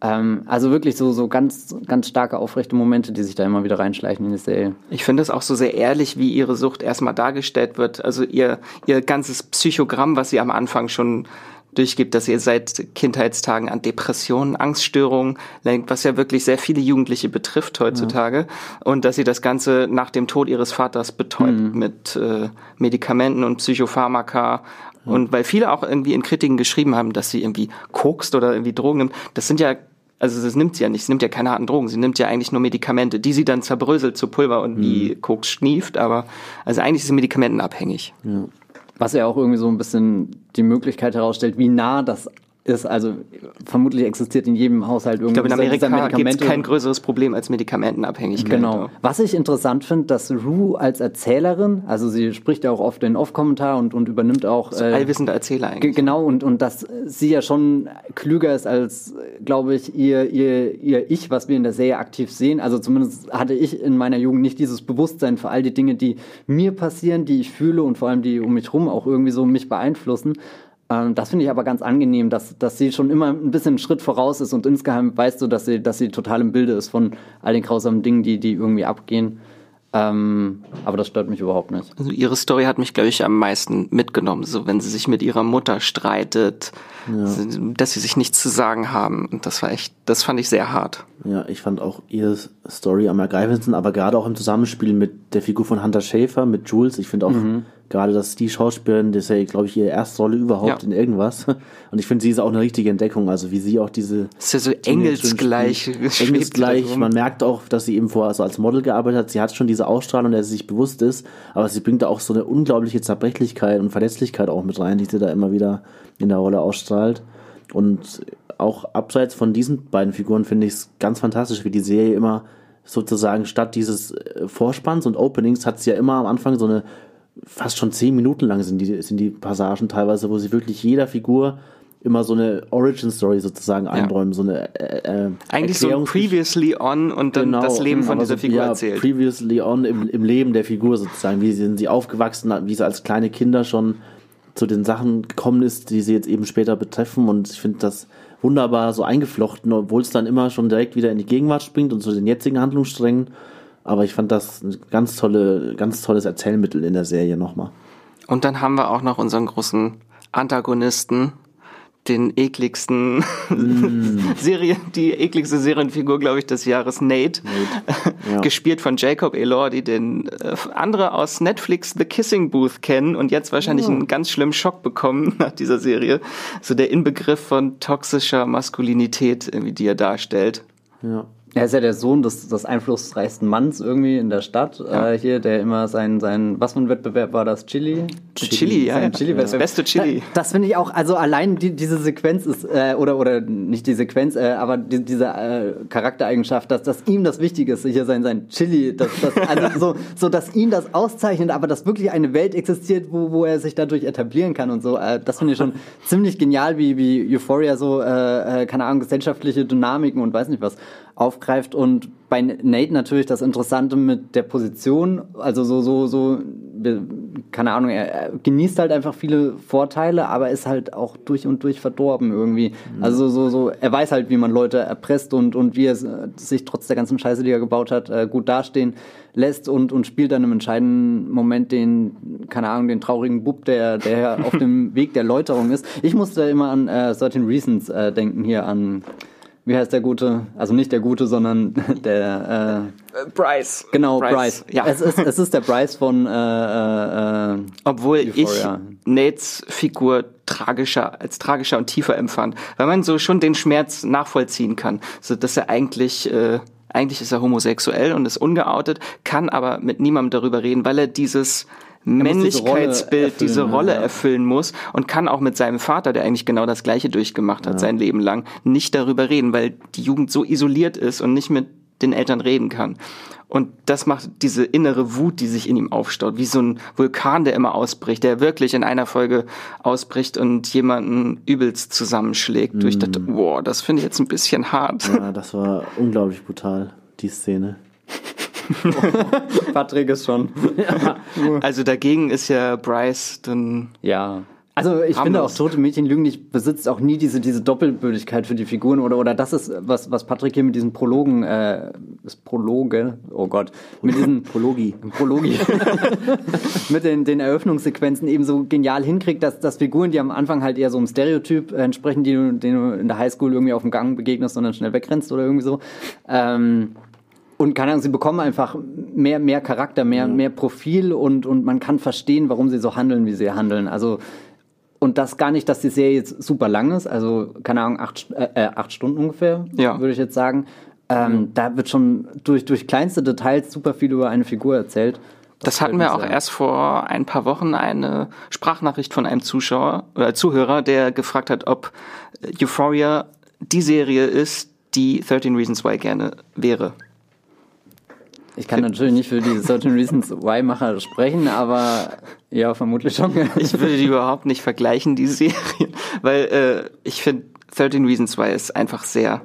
Ähm, also wirklich so, so ganz, ganz starke, aufrechte Momente, die sich da immer wieder reinschleichen in die Serie. Ich finde es auch so sehr ehrlich, wie ihre Sucht erstmal dargestellt wird. Also ihr, ihr ganzes Psychogramm, was sie am Anfang schon durchgibt, dass ihr seit Kindheitstagen an Depressionen, Angststörungen lenkt, was ja wirklich sehr viele Jugendliche betrifft heutzutage. Ja. Und dass sie das Ganze nach dem Tod ihres Vaters betäubt mhm. mit äh, Medikamenten und Psychopharmaka. Mhm. Und weil viele auch irgendwie in Kritiken geschrieben haben, dass sie irgendwie kokst oder irgendwie Drogen nimmt, das sind ja also das nimmt sie ja nicht, sie nimmt ja keine harten Drogen, sie nimmt ja eigentlich nur Medikamente, die sie dann zerbröselt zu Pulver und mhm. wie Koks schnieft, aber also eigentlich ist sie medikamentenabhängig. Ja. Was ja auch irgendwie so ein bisschen die Möglichkeit herausstellt, wie nah das ist, also vermutlich existiert in jedem Haushalt irgendwie. Ich glaube, in Amerika gibt es kein größeres Problem als Medikamentenabhängigkeit. Genau. Was ich interessant finde, dass Rue als Erzählerin, also sie spricht ja auch oft den Off-Kommentar und, und übernimmt auch. So äh, allwissender Erzähler eigentlich. Genau, und, und dass sie ja schon klüger ist als, glaube ich, ihr, ihr, ihr Ich, was wir in der Serie aktiv sehen. Also zumindest hatte ich in meiner Jugend nicht dieses Bewusstsein für all die Dinge, die mir passieren, die ich fühle und vor allem die um mich rum auch irgendwie so mich beeinflussen. Ähm, das finde ich aber ganz angenehm, dass, dass sie schon immer ein bisschen einen Schritt voraus ist und insgeheim weißt du, dass sie, dass sie total im Bilde ist von all den grausamen Dingen, die, die irgendwie abgehen. Ähm, aber das stört mich überhaupt nicht. Also ihre Story hat mich, glaube ich, am meisten mitgenommen. So, wenn sie sich mit ihrer Mutter streitet, ja. dass sie sich nichts zu sagen haben. Und das war echt, das fand ich sehr hart. Ja, ich fand auch ihre Story am ergreifendsten, aber gerade auch im Zusammenspiel mit der Figur von Hunter Schäfer, mit Jules. Ich finde auch mhm gerade, dass die Schauspielerin, das ist ja, glaube ich, ihre erste Rolle überhaupt ja. in irgendwas. Und ich finde, sie ist auch eine richtige Entdeckung. Also wie sie auch diese. Das ist ja so engelsgleich. Engelsgleich. Man merkt auch, dass sie eben vorher so als Model gearbeitet hat. Sie hat schon diese Ausstrahlung, der sie sich bewusst ist. Aber sie bringt da auch so eine unglaubliche Zerbrechlichkeit und Verletzlichkeit auch mit rein, die sie da immer wieder in der Rolle ausstrahlt. Und auch abseits von diesen beiden Figuren finde ich es ganz fantastisch, wie die Serie immer sozusagen statt dieses äh, Vorspanns und Openings hat sie ja immer am Anfang so eine fast schon zehn Minuten lang sind die, sind die Passagen teilweise, wo sie wirklich jeder Figur immer so eine Origin Story sozusagen ja. einräumen, so eine äh, äh eigentlich so ein Previously on und dann genau, das Leben von dieser so, Figur ja, erzählt. Previously on im, im Leben der Figur sozusagen, wie sind sie aufgewachsen, wie sie als kleine Kinder schon zu den Sachen gekommen ist, die sie jetzt eben später betreffen und ich finde das wunderbar so eingeflochten, obwohl es dann immer schon direkt wieder in die Gegenwart springt und zu den jetzigen Handlungssträngen aber ich fand das ein ganz, tolle, ganz tolles Erzählmittel in der Serie nochmal. Und dann haben wir auch noch unseren großen Antagonisten, den ekligsten mm. Serie, die ekligste Serienfigur, glaube ich, des Jahres, Nate. Nate. Ja. Gespielt von Jacob Elordi, den äh, andere aus Netflix The Kissing Booth kennen und jetzt wahrscheinlich oh. einen ganz schlimmen Schock bekommen nach dieser Serie. So der Inbegriff von toxischer Maskulinität, die er darstellt. Ja. Er ist ja der Sohn des, des einflussreichsten Manns irgendwie in der Stadt. Ja. Äh, hier, der immer sein, sein, was für ein Wettbewerb war das? Chili? Chili, Chili ja. Sein Chili das beste Chili. Das, das finde ich auch, also allein die, diese Sequenz ist, äh, oder, oder nicht die Sequenz, äh, aber die, diese äh, Charaktereigenschaft, dass, dass ihm das wichtig ist, hier sein, sein Chili, dass, dass, also so, so, dass ihn das auszeichnet, aber dass wirklich eine Welt existiert, wo, wo er sich dadurch etablieren kann und so. Äh, das finde ich schon ziemlich genial, wie, wie Euphoria so, äh, keine Ahnung, gesellschaftliche Dynamiken und weiß nicht was aufgreift und bei Nate natürlich das Interessante mit der Position, also so, so, so, keine Ahnung, er, genießt halt einfach viele Vorteile, aber ist halt auch durch und durch verdorben irgendwie. Mhm. Also so, so, er weiß halt, wie man Leute erpresst und, und wie er sich trotz der ganzen Scheiße, die er gebaut hat, äh, gut dastehen lässt und, und spielt dann im entscheidenden Moment den, keine Ahnung, den traurigen Bub, der, der auf dem Weg der Läuterung ist. Ich musste immer an äh, Certain Reasons äh, denken, hier an wie heißt der Gute? Also nicht der Gute, sondern der äh, Bryce. Genau, Bryce. Bryce. Ja. Es ist, es ist der Bryce von äh, äh, äh Obwohl Euphoria. ich Nates Figur tragischer, als tragischer und tiefer empfand, weil man so schon den Schmerz nachvollziehen kann. So dass er eigentlich äh, eigentlich ist er homosexuell und ist ungeoutet, kann aber mit niemandem darüber reden, weil er dieses Männlichkeitsbild, diese Rolle, erfüllen muss und kann auch mit seinem Vater, der eigentlich genau das Gleiche durchgemacht hat, ja. sein Leben lang, nicht darüber reden, weil die Jugend so isoliert ist und nicht mit den Eltern reden kann. Und das macht diese innere Wut, die sich in ihm aufstaut, wie so ein Vulkan, der immer ausbricht, der wirklich in einer Folge ausbricht und jemanden übelst zusammenschlägt. Mm. Durch das, boah, das finde ich jetzt ein bisschen hart. Ja, das war unglaublich brutal, die Szene. Patrick ist schon. Ja. Also dagegen ist ja Bryce dann. Ja. Also ich finde auch Tote Mädchen lügen nicht besitzt auch nie diese, diese Doppelbödigkeit für die Figuren oder oder das ist was was Patrick hier mit diesen Prologen äh, ist Prologe oh Gott mit diesen Prologi Prologi mit den, den Eröffnungssequenzen eben so genial hinkriegt dass, dass Figuren die am Anfang halt eher so einem Stereotyp entsprechen die du, den du in der Highschool irgendwie auf dem Gang begegnest und dann schnell wegrennst oder irgendwie so ähm, und keine Ahnung, sie bekommen einfach mehr, mehr Charakter, mehr, ja. mehr Profil und, und man kann verstehen, warum sie so handeln, wie sie handeln. Also, und das gar nicht, dass die Serie jetzt super lang ist, also keine Ahnung, acht, äh, äh, acht Stunden ungefähr, ja. würde ich jetzt sagen. Ähm, mhm. Da wird schon durch, durch kleinste Details super viel über eine Figur erzählt. Das, das hatten wir auch erst vor ein paar Wochen eine Sprachnachricht von einem Zuschauer oder Zuhörer, der gefragt hat, ob Euphoria die Serie ist, die 13 Reasons Why gerne wäre. Ich kann natürlich nicht für die Certain Reasons Why-Macher sprechen, aber ja, vermutlich schon. Ich würde die überhaupt nicht vergleichen, die Serien, weil äh, ich finde 13 Reasons Why ist einfach sehr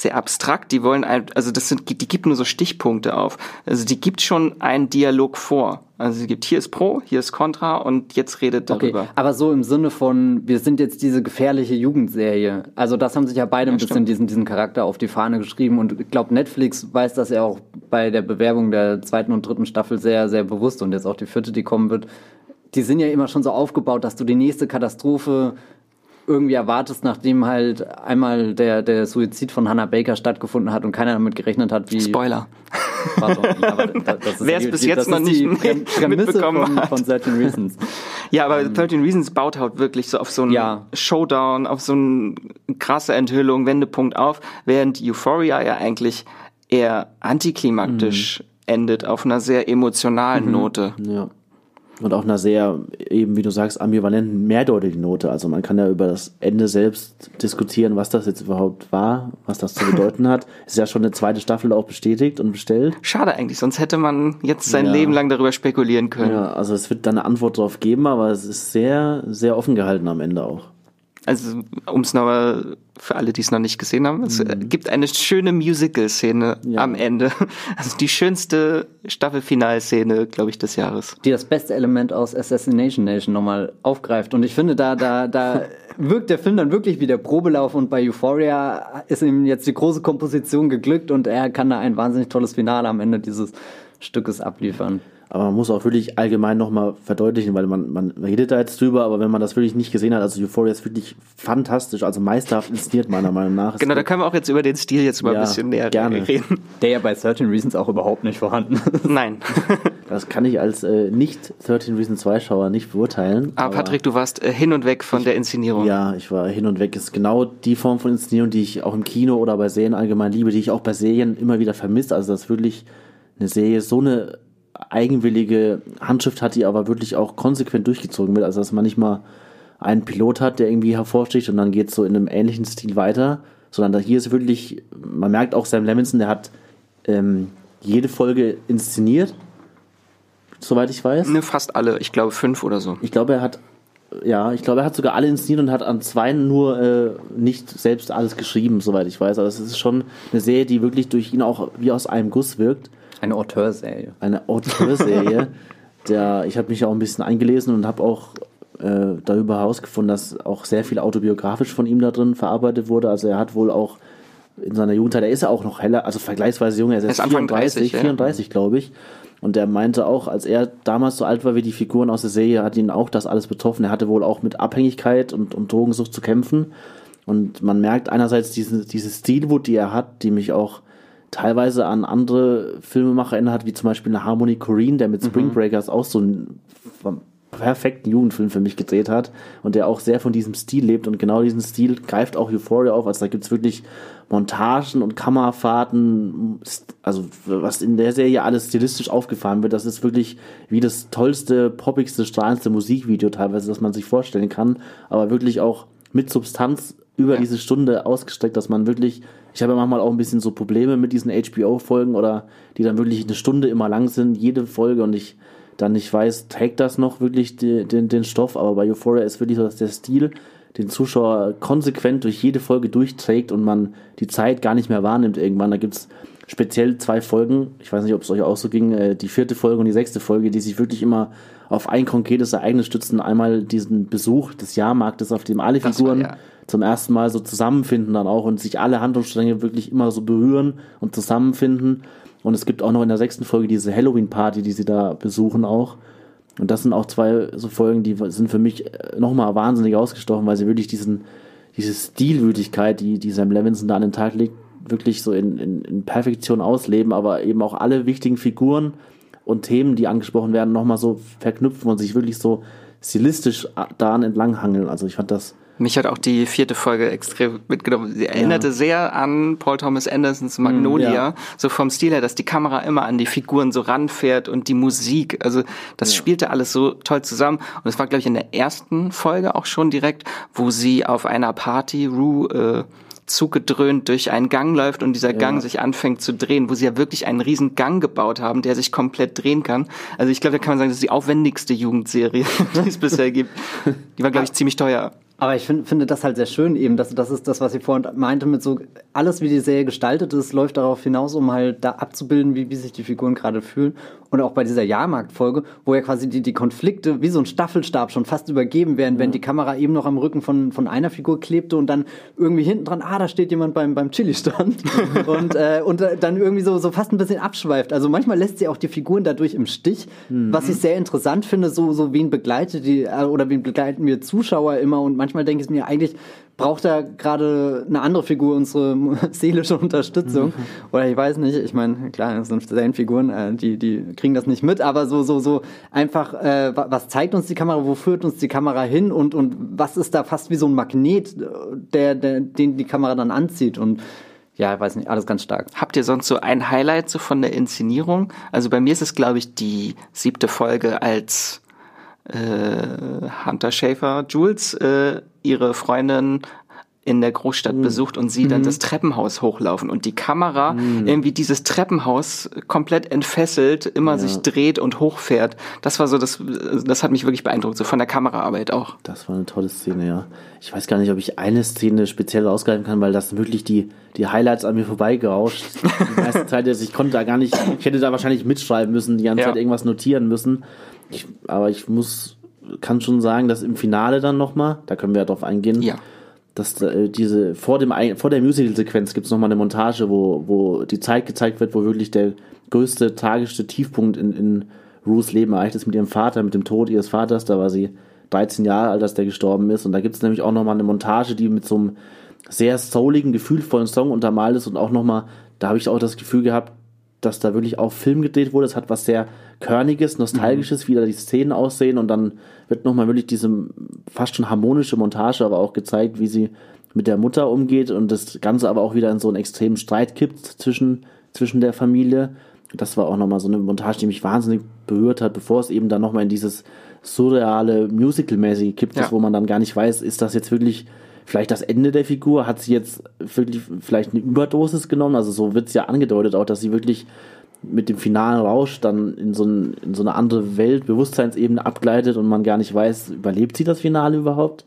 sehr abstrakt. Die wollen ein, also das sind, die gibt nur so Stichpunkte auf. Also die gibt schon einen Dialog vor. Also sie gibt hier ist Pro, hier ist Contra und jetzt redet darüber. Okay, aber so im Sinne von, wir sind jetzt diese gefährliche Jugendserie. Also das haben sich ja beide ja, ein bisschen diesen, diesen Charakter auf die Fahne geschrieben und ich glaube, Netflix weiß das ja auch bei der Bewerbung der zweiten und dritten Staffel sehr, sehr bewusst und jetzt auch die vierte, die kommen wird. Die sind ja immer schon so aufgebaut, dass du die nächste Katastrophe irgendwie erwartest, nachdem halt einmal der, der Suizid von Hannah Baker stattgefunden hat und keiner damit gerechnet hat, wie. Spoiler. Wer es bis jetzt noch nicht mitbekommen von, hat. Von 13 Reasons. Ja, aber ähm, 13 Reasons baut halt wirklich so auf so einen ja. Showdown, auf so eine krasse Enthüllung, Wendepunkt auf, während Euphoria ja eigentlich eher antiklimaktisch mhm. endet, auf einer sehr emotionalen mhm. Note. Ja und auch einer sehr, eben wie du sagst, ambivalenten, mehrdeutigen Note. Also man kann ja über das Ende selbst diskutieren, was das jetzt überhaupt war, was das zu bedeuten hat. Ist ja schon eine zweite Staffel auch bestätigt und bestellt. Schade eigentlich, sonst hätte man jetzt sein ja. Leben lang darüber spekulieren können. Ja, also es wird da eine Antwort drauf geben, aber es ist sehr, sehr offen gehalten am Ende auch also um es nochmal für alle, die es noch nicht gesehen haben, es mhm. gibt eine schöne Musical-Szene ja. am Ende. Also die schönste Staffelfinalszene, glaube ich, des Jahres. Die das beste Element aus Assassination Nation nochmal aufgreift. Und ich finde, da, da, da wirkt der Film dann wirklich wie der Probelauf und bei Euphoria ist ihm jetzt die große Komposition geglückt und er kann da ein wahnsinnig tolles Finale am Ende dieses Stückes abliefern. Aber man muss auch wirklich allgemein nochmal verdeutlichen, weil man, man redet da jetzt drüber, aber wenn man das wirklich nicht gesehen hat, also Euphoria ist wirklich fantastisch, also meisterhaft inszeniert meiner Meinung nach. Genau, da können wir auch jetzt über den Stil jetzt mal ja, ein bisschen näher gerne. reden. Der ja bei 13 Reasons auch überhaupt nicht vorhanden ist. Nein. das kann ich als äh, nicht 13 Reasons 2 Schauer nicht beurteilen. Aber, aber Patrick, du warst äh, hin und weg von ich, der Inszenierung. Ja, ich war hin und weg. Ist genau die Form von Inszenierung, die ich auch im Kino oder bei Serien allgemein liebe, die ich auch bei Serien immer wieder vermisse. Also das ist wirklich eine Serie so eine eigenwillige Handschrift hat, die aber wirklich auch konsequent durchgezogen wird. Also dass man nicht mal einen Pilot hat, der irgendwie hervorsticht und dann geht es so in einem ähnlichen Stil weiter, sondern hier ist wirklich, man merkt auch Sam Levinson, der hat ähm, jede Folge inszeniert, soweit ich weiß. Ne, fast alle, ich glaube fünf oder so. Ich glaube, er hat ja, ich glaube, er hat sogar alle inszeniert und hat an zwei nur äh, nicht selbst alles geschrieben, soweit ich weiß. Also es ist schon eine Serie, die wirklich durch ihn auch wie aus einem Guss wirkt. Eine Auteurserie. Eine Auteurserie. der, ich habe mich auch ein bisschen eingelesen und habe auch äh, darüber herausgefunden, dass auch sehr viel autobiografisch von ihm da drin verarbeitet wurde. Also er hat wohl auch in seiner Jugendzeit, er ist ja auch noch heller, also vergleichsweise jung, er ist, er ist 34, 30, 34 ja. glaube ich. Und der meinte auch, als er damals so alt war wie die Figuren aus der Serie, hat ihn auch das alles betroffen. Er hatte wohl auch mit Abhängigkeit und, und Drogensucht zu kämpfen. Und man merkt einerseits diese, diese Stilwut, die er hat, die mich auch teilweise an andere Filmemacher erinnert, wie zum Beispiel eine Harmony Corrine, der mit Spring mhm. Breakers auch so einen perfekten Jugendfilm für mich gedreht hat und der auch sehr von diesem Stil lebt und genau diesen Stil greift auch Euphoria auf. Also da gibt's wirklich Montagen und Kamerafahrten, also was in der Serie alles stilistisch aufgefahren wird, das ist wirklich wie das tollste, poppigste, strahlendste Musikvideo teilweise, das man sich vorstellen kann, aber wirklich auch mit Substanz über diese Stunde ausgestreckt, dass man wirklich, ich habe ja manchmal auch ein bisschen so Probleme mit diesen HBO-Folgen oder die dann wirklich eine Stunde immer lang sind, jede Folge und ich dann nicht weiß, trägt das noch wirklich die, den, den Stoff, aber bei Euphoria ist wirklich so, dass der Stil den Zuschauer konsequent durch jede Folge durchträgt und man die Zeit gar nicht mehr wahrnimmt irgendwann. Da gibt's speziell zwei Folgen, ich weiß nicht, ob es euch auch so ging, äh, die vierte Folge und die sechste Folge, die sich wirklich immer auf ein konkretes Ereignis stützen. Einmal diesen Besuch des Jahrmarktes, auf dem alle Figuren war, ja. Zum ersten Mal so zusammenfinden dann auch und sich alle Handlungsstränge wirklich immer so berühren und zusammenfinden. Und es gibt auch noch in der sechsten Folge diese Halloween-Party, die sie da besuchen auch. Und das sind auch zwei so Folgen, die sind für mich nochmal wahnsinnig ausgestochen, weil sie wirklich diesen, diese Stilwütigkeit, die, die Sam Levinson da an den Tag legt, wirklich so in, in, in Perfektion ausleben, aber eben auch alle wichtigen Figuren und Themen, die angesprochen werden, nochmal so verknüpfen und sich wirklich so stilistisch daran entlanghangeln. Also ich fand das Mich hat auch die vierte Folge extrem mitgenommen. Sie erinnerte Ja. sehr an Paul Thomas Andersons Magnolia, ja. so vom Stil her, dass die Kamera immer an die Figuren so ranfährt und die Musik. Also das spielte alles so toll zusammen. Und es war, glaube ich, in der ersten Folge auch schon direkt, wo sie auf einer Party Rue äh, zugedröhnt durch einen Gang läuft und dieser Gang sich anfängt zu drehen, wo sie ja wirklich einen riesen Gang gebaut haben, der sich komplett drehen kann. Also ich glaube, da kann man sagen, das ist die aufwendigste Jugendserie, die es bisher gibt. Die war, glaube ich, ziemlich teuer. Aber ich find, finde das halt sehr schön eben, dass das ist das, was ich vorhin meinte mit so, alles wie die Serie gestaltet ist, läuft darauf hinaus, um halt da abzubilden, wie, wie sich die Figuren gerade fühlen. Und auch bei dieser Jahrmarktfolge, wo ja quasi die, die Konflikte wie so ein Staffelstab schon fast übergeben werden, wenn die Kamera eben noch am Rücken von, von einer Figur klebte und dann irgendwie hinten dran, ah, da steht jemand beim, beim Chili-Stand und, äh, und äh, dann irgendwie so, so fast ein bisschen abschweift. Also manchmal lässt sie auch die Figuren dadurch im Stich, was ich sehr interessant finde, so, so wen begleitet die, äh, oder wen begleiten wir Zuschauer immer und manchmal denke ich mir, eigentlich braucht da gerade eine andere Figur unsere seelische Unterstützung. Oder ich weiß nicht, ich meine, klar, es sind Serienfiguren, äh, die, die kriegen das nicht mit, aber so, so, so einfach, äh, wa- was zeigt uns die Kamera, wo führt uns die Kamera hin und, und was ist da fast wie so ein Magnet, äh, der, der, den die Kamera dann anzieht und ja, ich weiß nicht, alles ganz stark. Habt ihr sonst so ein Highlight so von der Inszenierung? Also bei mir ist es, glaube ich, die siebte Folge, als Hunter Schafer Jules äh, ihre Freundin in der Großstadt besucht und sie dann das Treppenhaus hochlaufen und die Kamera irgendwie dieses Treppenhaus komplett entfesselt, immer sich dreht und hochfährt. Das war so, das, das hat mich wirklich beeindruckt, so von der Kameraarbeit auch. Das war eine tolle Szene, ja. Ich weiß gar nicht, ob ich eine Szene speziell rausgreifen kann, weil das wirklich die, die Highlights an mir vorbeigerauscht. Die meiste Zeit, also ich konnte da gar nicht, ich hätte da wahrscheinlich mitschreiben müssen, die ganze Ja. Zeit irgendwas notieren müssen. Ich, aber ich muss, kann schon sagen, dass im Finale dann nochmal, da können wir ja drauf eingehen, Ja. dass äh, diese, vor dem, vor der Musical-Sequenz gibt es nochmal eine Montage, wo, wo die Zeit gezeigt wird, wo wirklich der größte, tragischste Tiefpunkt in, in Ruths Leben erreicht ist mit ihrem Vater, mit dem Tod ihres Vaters. Da war sie 13 Jahre alt, als der gestorben ist. Und da gibt es nämlich auch nochmal eine Montage, die mit so einem sehr souligen, gefühlvollen Song untermalt ist und auch nochmal, da habe ich auch das Gefühl gehabt, dass da wirklich auch Film gedreht wurde. Es hat was sehr Körniges, Nostalgisches, wie da die Szenen aussehen und dann wird nochmal wirklich diese fast schon harmonische Montage aber auch gezeigt, wie sie mit der Mutter umgeht und das Ganze aber auch wieder in so einen extremen Streit kippt zwischen, zwischen der Familie. Das war auch nochmal so eine Montage, die mich wahnsinnig berührt hat, bevor es eben dann nochmal in dieses surreale, musical-mäßige kippt, Ja. wo man dann gar nicht weiß, ist das jetzt wirklich vielleicht das Ende der Figur? Hat sie jetzt wirklich vielleicht eine Überdosis genommen? Also so wird es ja angedeutet auch, dass sie wirklich mit dem finalen Rausch dann in so, ein, in so eine andere Welt, Bewusstseinsebene abgleitet und man gar nicht weiß, überlebt sie das Finale überhaupt?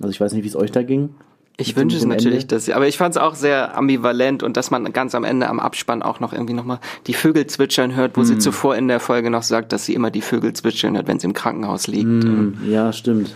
Also ich weiß nicht, wie es euch da ging. Ich wünsche es natürlich, Ende. dass sie, aber ich fand es auch sehr ambivalent und dass man ganz am Ende am Abspann auch noch irgendwie nochmal die Vögel zwitschern hört, wo Hm. sie zuvor in der Folge noch sagt, dass sie immer die Vögel zwitschern hört, wenn sie im Krankenhaus liegt. Hm, Ja, stimmt.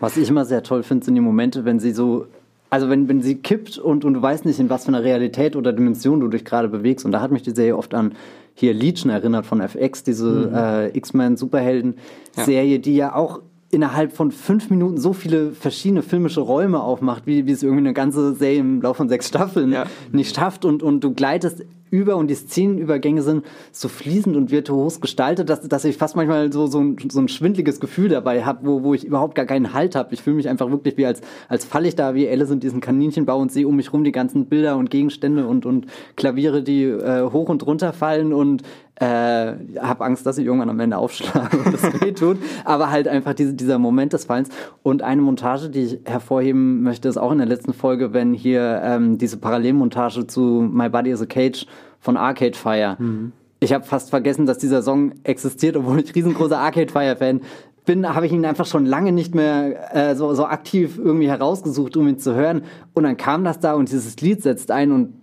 Was ich immer sehr toll finde, sind die Momente, wenn sie so, also wenn, wenn sie kippt und, und du weißt nicht, in was für einer Realität oder Dimension du dich gerade bewegst. Und da hat mich die Serie oft an hier Legion erinnert von FX, diese äh, X-Men Superhelden-Serie, die ja auch innerhalb von fünf Minuten so viele verschiedene filmische Räume aufmacht, wie, wie es irgendwie eine ganze Serie im Laufe von sechs Staffeln Ja. nicht schafft. Und, und du gleitest über und die Szenenübergänge sind so fließend und virtuos gestaltet, dass, dass ich fast manchmal so, so, ein, so ein schwindliges Gefühl dabei habe, wo, wo ich überhaupt gar keinen Halt habe. Ich fühle mich einfach wirklich wie als, als falle ich da wie Alice in diesen Kaninchenbau und sehe um mich rum die ganzen Bilder und Gegenstände und, und Klaviere, die äh, hoch und runter fallen und äh, habe Angst, dass ich irgendwann am Ende aufschlage und das wehtut. Aber halt einfach diese, dieser Moment des Fallens. Und eine Montage, die ich hervorheben möchte, ist auch in der letzten Folge, wenn hier ähm, diese Parallelmontage zu My Body is a Cage von Arcade Fire. Mhm. Ich habe fast vergessen, dass dieser Song existiert, obwohl ich riesengroßer Arcade Fire-Fan bin, habe ich ihn einfach schon lange nicht mehr äh, so, so aktiv irgendwie herausgesucht, um ihn zu hören. Und dann kam das da und dieses Lied setzt ein und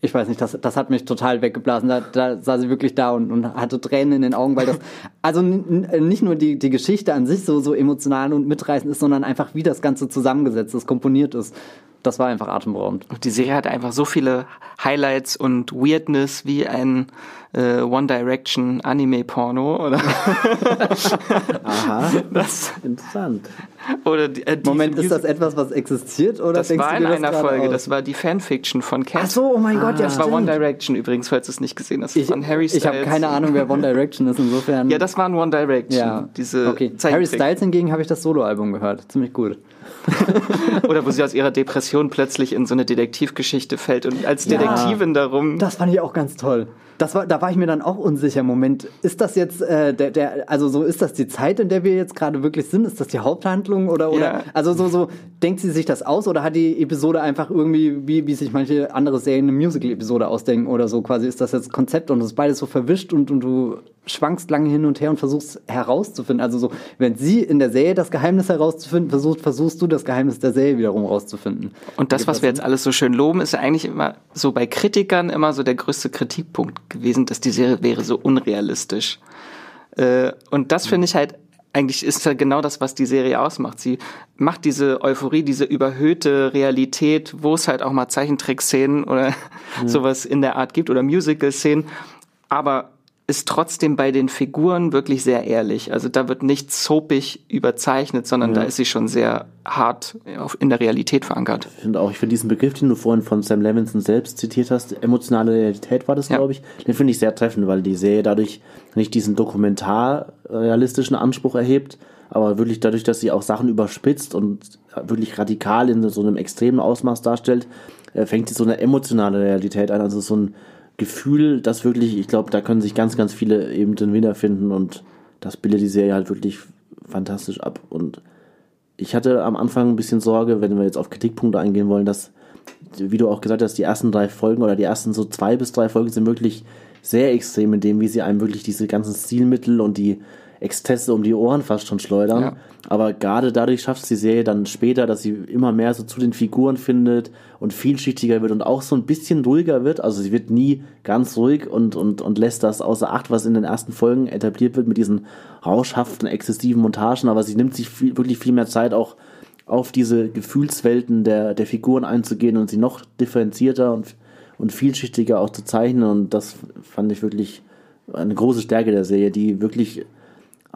ich weiß nicht, das, das hat mich total weggeblasen. Da, da sah sie wirklich da und, und hatte Tränen in den Augen, weil das also nicht nur die, die Geschichte an sich so, so emotional und mitreißend ist, sondern einfach wie das Ganze zusammengesetzt ist, komponiert ist. Das war einfach atemberaubend. Und die Serie hatte einfach so viele Highlights und Weirdness wie ein äh, One Direction Anime-Porno, oder? Aha. Das, interessant. Oder die, äh, Moment, ist das etwas, was existiert? Oder das war in einer Folge, aus? das war die Fanfiction von Cat. Ach so, oh mein ah. Gott, ja, Das stimmt. war One Direction übrigens, falls du es nicht gesehen hast. Ich, von Harry Styles. Ich habe keine Ahnung, wer One Direction ist, insofern. Ja, das war ein One Direction. Ja. Diese okay. Harry Styles hingegen habe ich das Soloalbum gehört. Ziemlich gut. Oder wo sie aus ihrer Depression plötzlich in so eine Detektivgeschichte fällt und als Detektivin ja, darum. Das fand ich auch ganz toll. Das war, da war ich mir dann auch unsicher. Moment, ist das jetzt äh, der, der, also so ist das die Zeit, in der wir jetzt gerade wirklich sind? Ist das die Haupthandlung oder oder? Ja. Also so so denkt sie sich das aus oder hat die Episode einfach irgendwie wie wie sich manche andere Serien eine Musical-Episode ausdenken oder so quasi ist das jetzt Konzept und es ist beides so verwischt und und du schwankst lange hin und her und versuchst herauszufinden. Also so, wenn sie in der Serie das Geheimnis herauszufinden versucht, versuchst du das Geheimnis der Serie wiederum herauszufinden. Und das, was wir jetzt alles so schön loben, ist ja eigentlich immer so bei Kritikern immer so der größte Kritikpunkt gewesen, dass die Serie wäre so unrealistisch. Äh, und das finde ich halt eigentlich ist ja genau das, was die Serie ausmacht. Sie macht diese Euphorie, diese überhöhte Realität, wo es halt auch mal Zeichentrick-Szenen oder ja. sowas in der Art gibt oder Musical-Szenen. Aber ist trotzdem bei den Figuren wirklich sehr ehrlich. Also da wird nicht soapig überzeichnet, sondern ja. da ist sie schon sehr hart in der Realität verankert. Ich finde auch, ich finde diesen Begriff, den du vorhin von Sam Levinson selbst zitiert hast, emotionale Realität war das, ja. glaube ich, den finde ich sehr treffend, weil die Serie dadurch nicht diesen dokumentarrealistischen Anspruch erhebt, aber wirklich dadurch, dass sie auch Sachen überspitzt und wirklich radikal in so einem extremen Ausmaß darstellt, äh, fängt sie so eine emotionale Realität an, also so ein Gefühl, das wirklich, ich glaube, da können sich ganz, ganz viele eben drin wiederfinden und das bildet die Serie halt wirklich fantastisch ab. Und ich hatte am Anfang ein bisschen Sorge, wenn wir jetzt auf Kritikpunkte eingehen wollen, dass, wie du auch gesagt hast, die ersten drei Folgen oder die ersten so zwei bis drei Folgen sind wirklich sehr extrem in dem, wie sie einem wirklich diese ganzen Stilmittel und die Exzesse um die Ohren fast schon schleudern. Ja. Aber gerade dadurch schafft es die Serie dann später, dass sie immer mehr so zu den Figuren findet und vielschichtiger wird und auch so ein bisschen ruhiger wird. Also sie wird nie ganz ruhig und, und, und lässt das außer Acht, was in den ersten Folgen etabliert wird mit diesen rauschhaften, exzessiven Montagen. Aber sie nimmt sich viel, wirklich viel mehr Zeit auch auf diese Gefühlswelten der, der Figuren einzugehen und sie noch differenzierter und, und vielschichtiger auch zu zeichnen. Und das fand ich wirklich eine große Stärke der Serie, die wirklich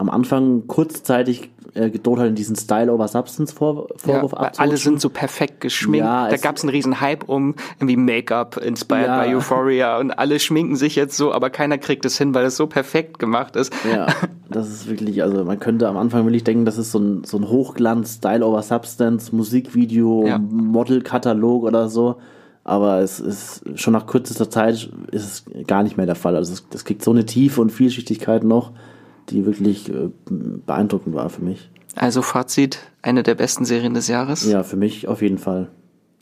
am Anfang kurzzeitig äh, gedroht hat, in diesen Style over Substance Vor Vorwurf ja, Alle sind so perfekt geschminkt. Ja, da gab es einen riesen Hype um irgendwie Make-up inspired ja. by Euphoria und alle schminken sich jetzt so, aber keiner kriegt es hin, weil es so perfekt gemacht ist. Ja, das ist wirklich, also man könnte am Anfang wirklich denken, das ist so ein, so ein Hochglanz, Style over Substance, Musikvideo, ja. Modelkatalog oder so. Aber es ist schon nach kürzester Zeit ist es gar nicht mehr der Fall. Also es, kriegt so eine Tiefe und Vielschichtigkeit noch die wirklich äh, beeindruckend war für mich. Also Fazit, eine der besten Serien des Jahres? Ja, für mich auf jeden Fall.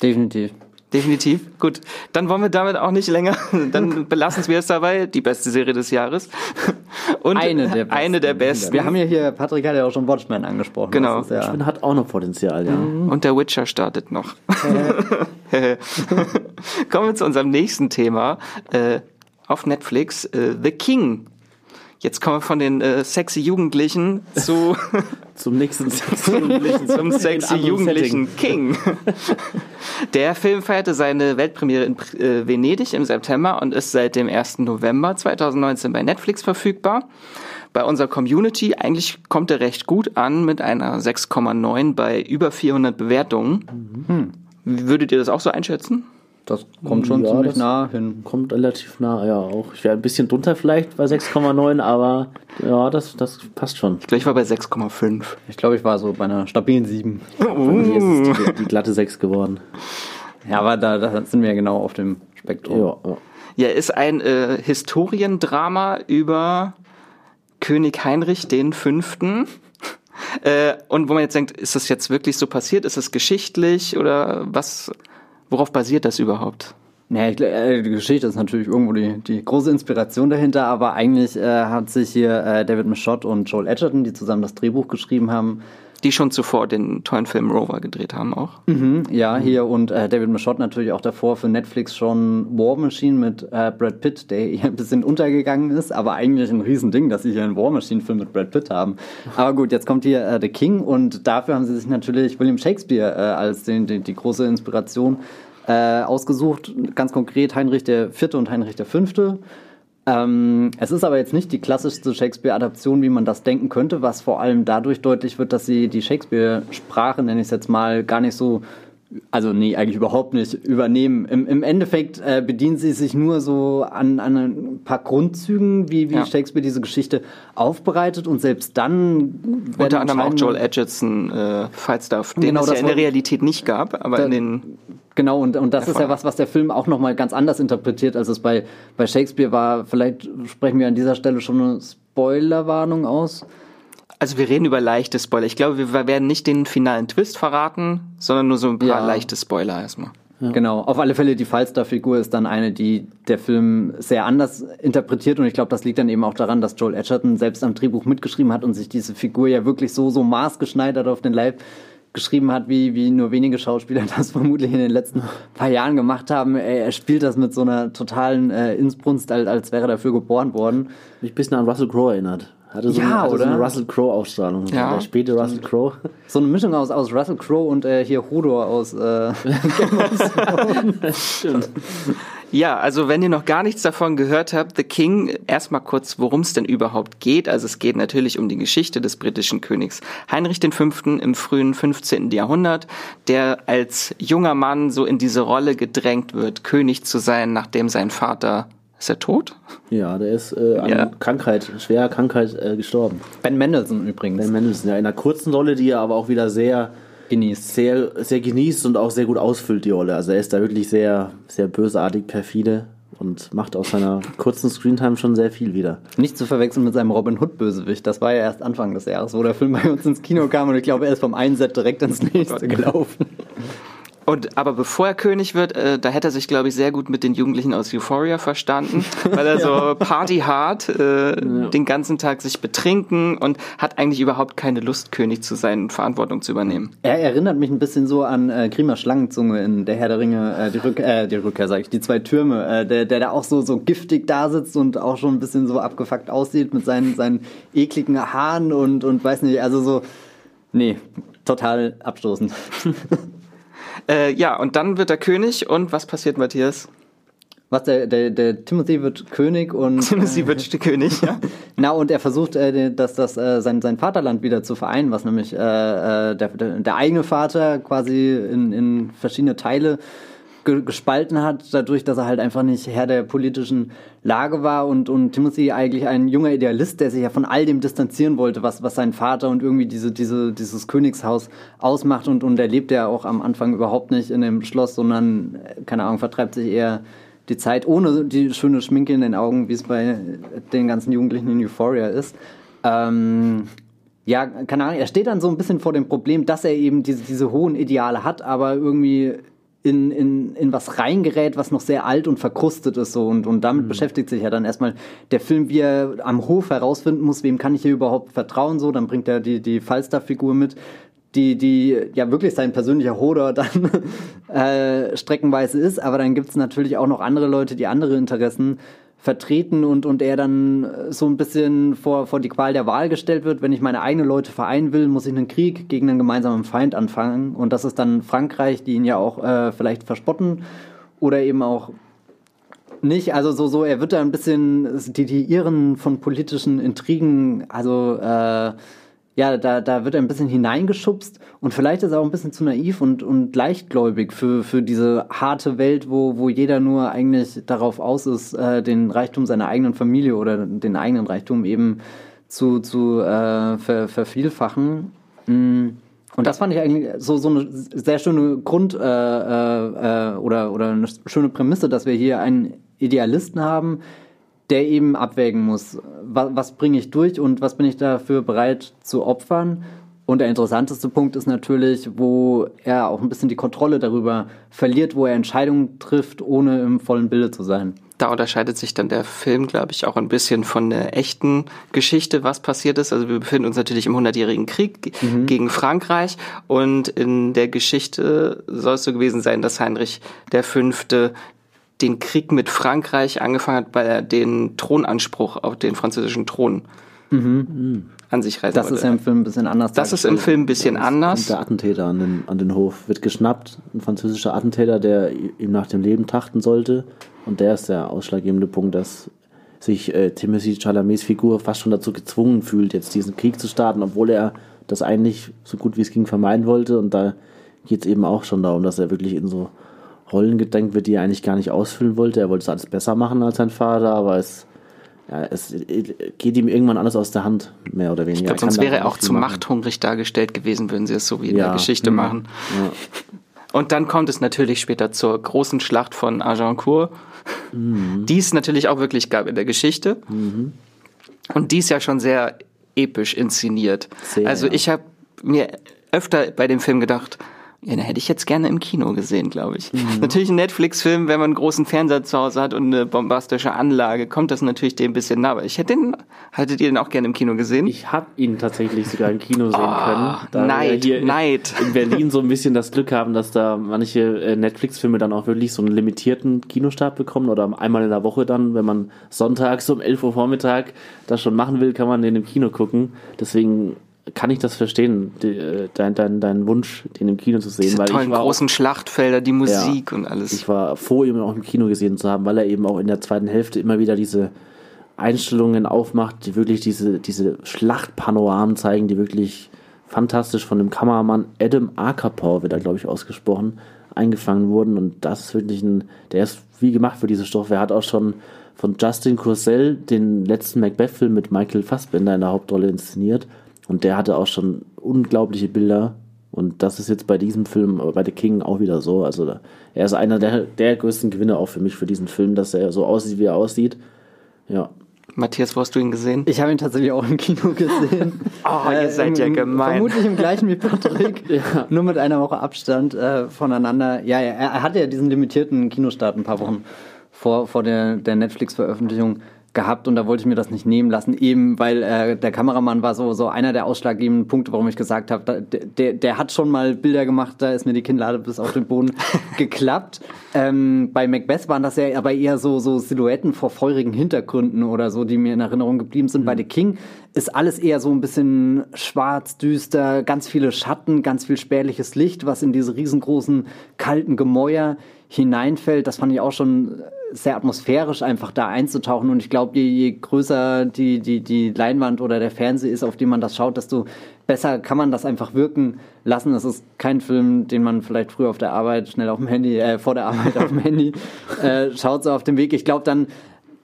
Definitiv. Definitiv. Gut. Dann wollen wir damit auch nicht länger. Dann belassen wir es dabei. Die beste Serie des Jahres. Und eine der besten. Eine der besten. Wir haben ja hier, Patrick hat ja auch schon Watchmen angesprochen. Genau. Ja Watchmen hat auch noch Potenzial, ja. Mhm. Und der Witcher startet noch. Kommen wir zu unserem nächsten Thema. Äh, auf Netflix, äh, The King Jetzt kommen wir von den äh, sexy Jugendlichen zu zum nächsten sexy Jugendlichen, zum sexy Jugendlichen King. Der Film feierte seine Weltpremiere in äh, Venedig im September und ist seit dem 1. November 2019 bei Netflix verfügbar. Bei unserer Community eigentlich kommt er recht gut an mit einer 6,9 bei über 400 Bewertungen. Mhm. Würdet ihr das auch so einschätzen? Das kommt schon Ja, ziemlich nah hin. Kommt relativ nah, ja auch. Ich wäre ein bisschen drunter vielleicht bei 6,9, aber ja, das, das passt schon. Ich glaube, ich war bei 6,5. Ich glaube, ich war so bei einer stabilen 7. Hier ist es die, die glatte 6 geworden. Ja, aber da, da sind wir ja genau auf dem Spektrum. Ja, ja. Ja, ist ein äh, Historiendrama über König Heinrich den Fünften. Äh, und wo man jetzt denkt, ist das jetzt wirklich so passiert? Ist es geschichtlich oder was? Worauf basiert das überhaupt? Ja, ich, gl- äh, die Geschichte ist natürlich irgendwo die, die große Inspiration dahinter, aber eigentlich äh, hat sich hier äh, David Michotte und Joel Edgerton, die zusammen das Drehbuch geschrieben haben, Die schon zuvor den tollen Film Rover gedreht haben auch. ja, hier und äh, David Michotte natürlich auch davor für Netflix schon War Machine mit äh, Brad Pitt, der hier ein bisschen untergegangen ist, aber eigentlich ein Riesending, dass sie hier einen War Machine-Film mit Brad Pitt haben. Aber gut, jetzt kommt hier äh, The King und dafür haben sie sich natürlich William Shakespeare äh, als den, den, die große Inspiration äh, ausgesucht. Ganz konkret Heinrich Vierte und Heinrich Fünfte. Ähm, es ist aber jetzt nicht die klassischste Shakespeare-Adaption, wie man das denken könnte, was vor allem dadurch deutlich wird, dass sie die Shakespeare-Sprache, nenne ich es jetzt mal, gar nicht so, also nee, eigentlich überhaupt nicht übernehmen. Im, im Endeffekt äh, bedienen sie sich nur so an, an ein paar Grundzügen, wie, wie Ja. Shakespeare diese Geschichte aufbereitet und selbst dann Unter anderem auch Joel Edgerton, äh, Falstaff, den Genau, es ja das in der Realität nicht gab, aber Da- in den Genau, und, und das ist ja was, was der Film auch nochmal ganz anders interpretiert, als es bei, bei Shakespeare war. Vielleicht sprechen wir an dieser Stelle schon eine Spoilerwarnung aus. Also wir reden über leichte Spoiler. Ich glaube, wir werden nicht den finalen Twist verraten, sondern nur so ein paar Ja. leichte Spoiler erstmal. Genau, auf alle Fälle die Falstaff-Figur ist dann eine, die der Film sehr anders interpretiert und ich glaube, das liegt dann eben auch daran, dass Joel Edgerton selbst am Drehbuch mitgeschrieben hat und sich diese Figur ja wirklich so, so maßgeschneidert auf den Leib geschrieben hat, wie, wie nur wenige Schauspieler das vermutlich in den letzten paar Jahren gemacht haben. Er, er spielt das mit so einer totalen äh, Insbrunst, als, als wäre er dafür geboren worden. Mich ein bisschen an Russell Crowe erinnert. Hatte so, Ja, eine, hatte so oder? eine Russell Crowe-Ausstrahlung. Ja. Der späte Russell Crowe. So eine Mischung aus, aus Russell Crowe und äh, hier Hodor aus äh, Ja, also wenn ihr noch gar nichts davon gehört habt, The King, erstmal kurz, worum es denn überhaupt geht. Also es geht natürlich um die Geschichte des britischen Königs Heinrich V. im frühen 15. Jahrhundert, der als junger Mann so in diese Rolle gedrängt wird, König zu sein, nachdem sein Vater ist er tot? Ja, der ist äh, an Ja. Krankheit, schwerer Krankheit äh, gestorben. Ben Mendelssohn übrigens. Ben Mendelssohn, ja, in einer kurzen Rolle, die er aber auch wieder sehr genießt. sehr, sehr genießt und auch sehr gut ausfüllt, die Rolle. Also er ist da wirklich sehr, sehr bösartig, perfide und macht aus seiner kurzen Screentime schon sehr viel wieder. Nicht zu verwechseln mit seinem Robin Hood-Bösewicht. Das war ja erst Anfang des Jahres, wo der Film bei uns ins Kino kam und ich glaube, er ist vom einen Set direkt ins nächste gelaufen. Und aber bevor er König wird, äh, da hätte er sich, glaube ich, sehr gut mit den Jugendlichen aus Euphoria verstanden, weil er so Party hart äh, den ganzen Tag sich betrinken und hat eigentlich überhaupt keine Lust, König zu sein und Verantwortung zu übernehmen. Er erinnert mich ein bisschen so an äh, Grima Schlangenzunge in Der Herr der Ringe, äh, die, Rück äh, die Rückkehr, sage ich, die zwei Türme, äh, der, der da auch so, so giftig da sitzt und auch schon ein bisschen so abgefuckt aussieht mit seinen, seinen ekligen Haaren und, und weiß nicht, also so, nee, total abstoßend. Äh, ja, und dann wird er König und was passiert, Matthias? Was, der, der, der Timothy wird König und... Sie wird König, ja? Na, und er versucht, äh, das, das, äh, sein, sein Vaterland wieder zu vereinen, was nämlich äh, äh, der, der, der eigene Vater quasi in, in verschiedene Teile ge gespalten hat, dadurch, dass er halt einfach nicht Herr der politischen Lage war und, und Timothy eigentlich ein junger Idealist, der sich ja von all dem distanzieren wollte, was, was sein Vater und irgendwie diese, diese, dieses Königshaus ausmacht und, und er lebt ja auch am Anfang überhaupt nicht in dem Schloss, sondern, äh, keine Ahnung, vertreibt sich eher die Zeit ohne die schöne Schminke in den Augen, wie es bei den ganzen Jugendlichen in Euphoria ist. Ähm, ja, keine Ahnung, er steht dann so ein bisschen vor dem Problem, dass er eben diese, diese hohen Ideale hat, aber irgendwie in, in, in was reingerät, was noch sehr alt und verkrustet ist so. Und, und damit beschäftigt sich ja dann erstmal der Film, wie er am Hof herausfinden muss, wem kann ich hier überhaupt vertrauen so, dann bringt er die, die Falstaff-Figur mit, die, die ja wirklich sein persönlicher Hodor dann äh, streckenweise ist, aber dann gibt's natürlich auch noch andere Leute, die andere Interessen vertreten und, und er dann so ein bisschen vor, vor die Qual der Wahl gestellt wird. Wenn ich meine eigenen Leute vereinen will, muss ich einen Krieg gegen einen gemeinsamen Feind anfangen. Und das ist dann Frankreich, die ihn ja auch äh, vielleicht verspotten oder eben auch nicht. Also so, so, er wird da ein bisschen die, die Iren von politischen Intrigen, also äh, ja, da, da wird er ein bisschen hineingeschubst und vielleicht ist er auch ein bisschen zu naiv und, und leichtgläubig für, für diese harte Welt, wo, wo jeder nur eigentlich darauf aus ist, äh, den Reichtum seiner eigenen Familie oder den eigenen Reichtum eben zu, zu äh, ver, vervielfachen. Mm. Und das fand ich eigentlich so, so eine sehr schöne Grund- äh, äh, oder, oder eine schöne Prämisse, dass wir hier einen Idealisten haben, der eben abwägen muss, was, was bringe ich durch und was bin ich dafür bereit zu opfern. Und der interessanteste Punkt ist natürlich, wo er auch ein bisschen die Kontrolle darüber verliert, wo er Entscheidungen trifft, ohne im vollen Bilde zu sein. Da unterscheidet sich dann der Film, glaube ich, auch ein bisschen von der echten Geschichte, was passiert ist. Also wir befinden uns natürlich im Hundertjährigen Krieg mhm. gegen Frankreich und in der Geschichte soll es so gewesen sein, dass Heinrich V den Krieg mit Frankreich angefangen hat, weil er den Thronanspruch auf den französischen Thron mhm. an sich reißen Das wollte. ist ja im Film ein bisschen anders. Das ist im Film ein bisschen ja, anders. Der Attentäter an den, an den Hof wird geschnappt, ein französischer Attentäter, der ihm nach dem Leben trachten sollte. Und der ist der ausschlaggebende Punkt, dass sich äh, Timothy Chalamets Figur fast schon dazu gezwungen fühlt, jetzt diesen Krieg zu starten, obwohl er das eigentlich so gut wie es ging vermeiden wollte. Und da geht es eben auch schon darum, dass er wirklich in so Rollen gedenkt wird, die er eigentlich gar nicht ausfüllen wollte. Er wollte es alles besser machen als sein Vater, aber es, ja, es geht ihm irgendwann alles aus der Hand, mehr oder weniger. Ich glaube, sonst wäre er auch zu machen. machthungrig dargestellt gewesen, würden sie es so wie in ja. der Geschichte machen. Ja. Und dann kommt es natürlich später zur großen Schlacht von Agincourt. Mhm. Die es natürlich auch wirklich gab in der Geschichte. Mhm. Und die ist ja schon sehr episch inszeniert. Sehr, also ich habe mir öfter bei dem Film gedacht, ja, den hätte ich jetzt gerne im Kino gesehen, glaube ich. Mhm. Natürlich ein Netflix-Film, wenn man einen großen Fernseher zu Hause hat und eine bombastische Anlage, kommt das natürlich dem ein bisschen nah. Aber ich hätte den, hattet ihr den auch gerne im Kino gesehen? Ich habe ihn tatsächlich sogar im Kino sehen oh, können. Da Neid, wir hier Neid. In Berlin so ein bisschen das Glück haben, dass da manche äh, Netflix-Filme dann auch wirklich so einen limitierten Kinostart bekommen oder einmal in der Woche dann, wenn man sonntags um 11 Uhr Vormittag das schon machen will, kann man den im Kino gucken. Deswegen kann ich das verstehen, die, äh, dein, dein, dein Wunsch, den im Kino zu sehen. Diese weil tollen ich war großen auch, Schlachtfelder, die Musik ja, und alles. Ich war froh, ihn auch im Kino gesehen zu haben, weil er eben auch in der zweiten Hälfte immer wieder diese Einstellungen aufmacht, die wirklich diese, diese Schlachtpanoramen zeigen, die wirklich fantastisch von dem Kameramann Adam Acapor, wird da glaube ich ausgesprochen, eingefangen wurden. Und das ist wirklich ein, der ist wie gemacht für diese Stoffe. Er hat auch schon von Justin Corsell den letzten Macbeth-Film mit Michael Fassbender in der Hauptrolle inszeniert. Und der hatte auch schon unglaubliche Bilder. Und das ist jetzt bei diesem Film, bei The King auch wieder so. Also er ist einer der, der größten Gewinner auch für mich für diesen Film, dass er so aussieht, wie er aussieht. Ja. Matthias, wo hast du ihn gesehen? Ich habe ihn tatsächlich auch im Kino gesehen. oh, ihr äh, seid ja gemein. Vermutlich im gleichen wie Patrick, ja. nur mit einer Woche Abstand äh, voneinander. Ja, er, er hatte ja diesen limitierten Kinostart ein paar Wochen vor, vor der, der Netflix-Veröffentlichung gehabt und da wollte ich mir das nicht nehmen lassen, eben weil äh, der Kameramann war so, so einer der ausschlaggebenden Punkte, warum ich gesagt habe, der, der, der hat schon mal Bilder gemacht, da ist mir die Kinnlade bis auf den Boden geklappt. Ähm, bei Macbeth waren das ja aber eher so, so Silhouetten vor feurigen Hintergründen oder so, die mir in Erinnerung geblieben sind. Mhm. Bei The King ist alles eher so ein bisschen schwarz, düster, ganz viele Schatten, ganz viel spärliches Licht, was in diese riesengroßen kalten Gemäuer hineinfällt. Das fand ich auch schon sehr atmosphärisch, einfach da einzutauchen. Und ich glaube, je, je größer die, die, die Leinwand oder der Fernseher ist, auf dem man das schaut, desto besser kann man das einfach wirken lassen. Das ist kein Film, den man vielleicht früher auf der Arbeit schnell auf dem Handy, äh, vor der Arbeit auf dem Handy äh, schaut, so auf dem Weg. Ich glaube, dann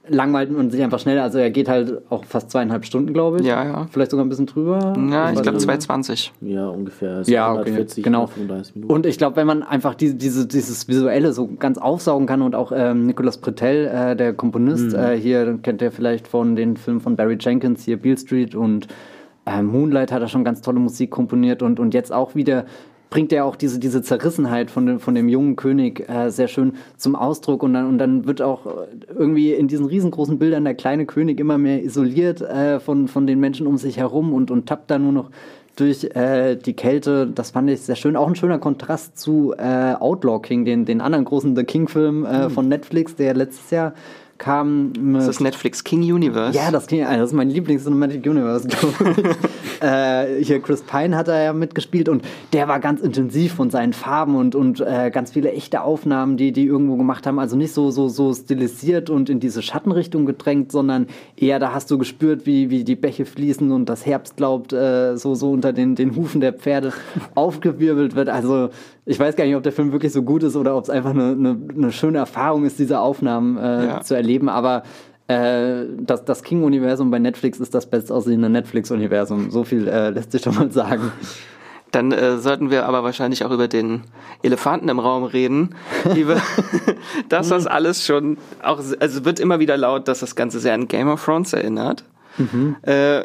langweilt man sich einfach schneller. Also er geht halt auch fast zweieinhalb Stunden, glaube ich. Ja, ja. Vielleicht sogar ein bisschen drüber. Ja, ich glaube 2,20. Ja, ungefähr. Also ja, okay, genau. Und ich glaube, wenn man einfach diese, diese, dieses Visuelle so ganz aufsaugen kann und auch ähm, Nicolas Pretel, äh, der Komponist, mhm. äh, hier kennt ihr vielleicht von den Filmen von Barry Jenkins, hier Beale Street und äh, Moonlight hat er schon ganz tolle Musik komponiert und, und jetzt auch wieder bringt er auch diese, diese Zerrissenheit von dem, von dem jungen König äh, sehr schön zum Ausdruck und dann, und dann wird auch irgendwie in diesen riesengroßen Bildern der kleine König immer mehr isoliert äh, von, von den Menschen um sich herum und, und tappt da nur noch durch äh, die Kälte. Das fand ich sehr schön. Auch ein schöner Kontrast zu äh, Outlaw King, den, den anderen großen The King-Film äh, mhm. von Netflix, der letztes Jahr kam mit. Das ist Netflix King Universe. Ja, das, King, das ist mein Lieblings-Cinematic Universe, glaube ich. äh, hier Chris Pine hat da ja mitgespielt und der war ganz intensiv von seinen Farben und, und äh, ganz viele echte Aufnahmen, die die irgendwo gemacht haben. Also nicht so, so, so stilisiert und in diese Schattenrichtung gedrängt, sondern eher da hast du gespürt, wie, wie die Bäche fließen und das Herbstlaub äh, so, so unter den, den Hufen der Pferde aufgewirbelt wird. Also ich weiß gar nicht, ob der Film wirklich so gut ist oder ob es einfach eine, eine, eine, schöne Erfahrung ist, diese Aufnahmen äh, ja. zu erleben. Aber äh, das, das King-Universum bei Netflix ist das bestaussehende Netflix-Universum. So viel äh, lässt sich schon mal sagen. Dann äh, sollten wir aber wahrscheinlich auch über den Elefanten im Raum reden. Liebe, dass das alles schon auch, also wird immer wieder laut, dass das Ganze sehr an Game of Thrones erinnert. Mhm. Äh,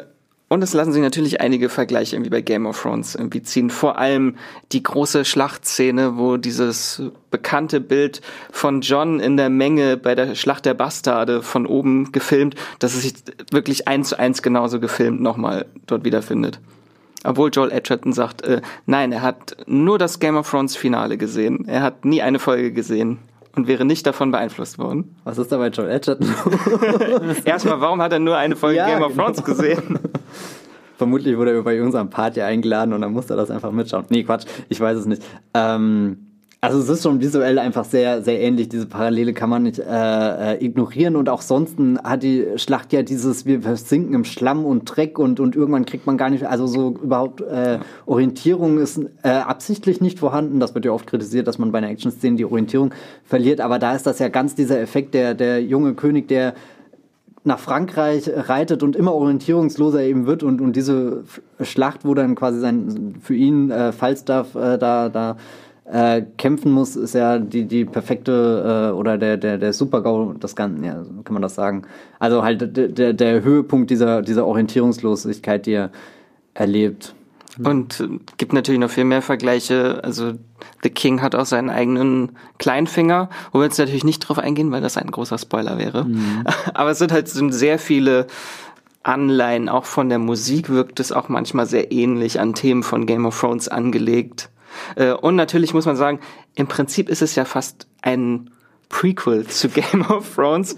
und es lassen sich natürlich einige Vergleiche irgendwie bei Game of Thrones irgendwie ziehen. Vor allem die große Schlachtszene, wo dieses bekannte Bild von John in der Menge bei der Schlacht der Bastarde von oben gefilmt, dass es sich wirklich eins zu eins genauso gefilmt nochmal dort wiederfindet. Obwohl Joel Edgerton sagt, äh, nein, er hat nur das Game of Thrones Finale gesehen. Er hat nie eine Folge gesehen und wäre nicht davon beeinflusst worden. Was ist da bei Joel Edgerton? Erstmal, warum hat er nur eine Folge ja, Game of genau. Thrones gesehen? Vermutlich wurde er bei unserem Party eingeladen und dann musste er das einfach mitschauen. Nee, Quatsch, ich weiß es nicht. Ähm, also es ist schon visuell einfach sehr, sehr ähnlich. Diese Parallele kann man nicht äh, äh, ignorieren. Und auch sonst hat die Schlacht ja dieses, wir versinken im Schlamm und Dreck und, und irgendwann kriegt man gar nicht, also so überhaupt äh, Orientierung ist äh, absichtlich nicht vorhanden. Das wird ja oft kritisiert, dass man bei einer Action-Szene die Orientierung verliert. Aber da ist das ja ganz dieser Effekt, der, der junge König, der nach Frankreich reitet und immer orientierungsloser eben wird und, und diese Schlacht, wo dann quasi sein für ihn äh, Falstaff äh, da, da äh, kämpfen muss, ist ja die, die perfekte äh, oder der, der, der Super-GAU, das Ganze, ja, kann man das sagen. Also halt der, der Höhepunkt dieser, dieser Orientierungslosigkeit, die er erlebt. Und äh, gibt natürlich noch viel mehr Vergleiche. Also The King hat auch seinen eigenen Kleinfinger, wo wir jetzt natürlich nicht drauf eingehen, weil das ein großer Spoiler wäre. Mhm. Aber es sind halt sind sehr viele Anleihen, auch von der Musik wirkt es auch manchmal sehr ähnlich an Themen von Game of Thrones angelegt. Äh, und natürlich muss man sagen, im Prinzip ist es ja fast ein Prequel zu Game of Thrones,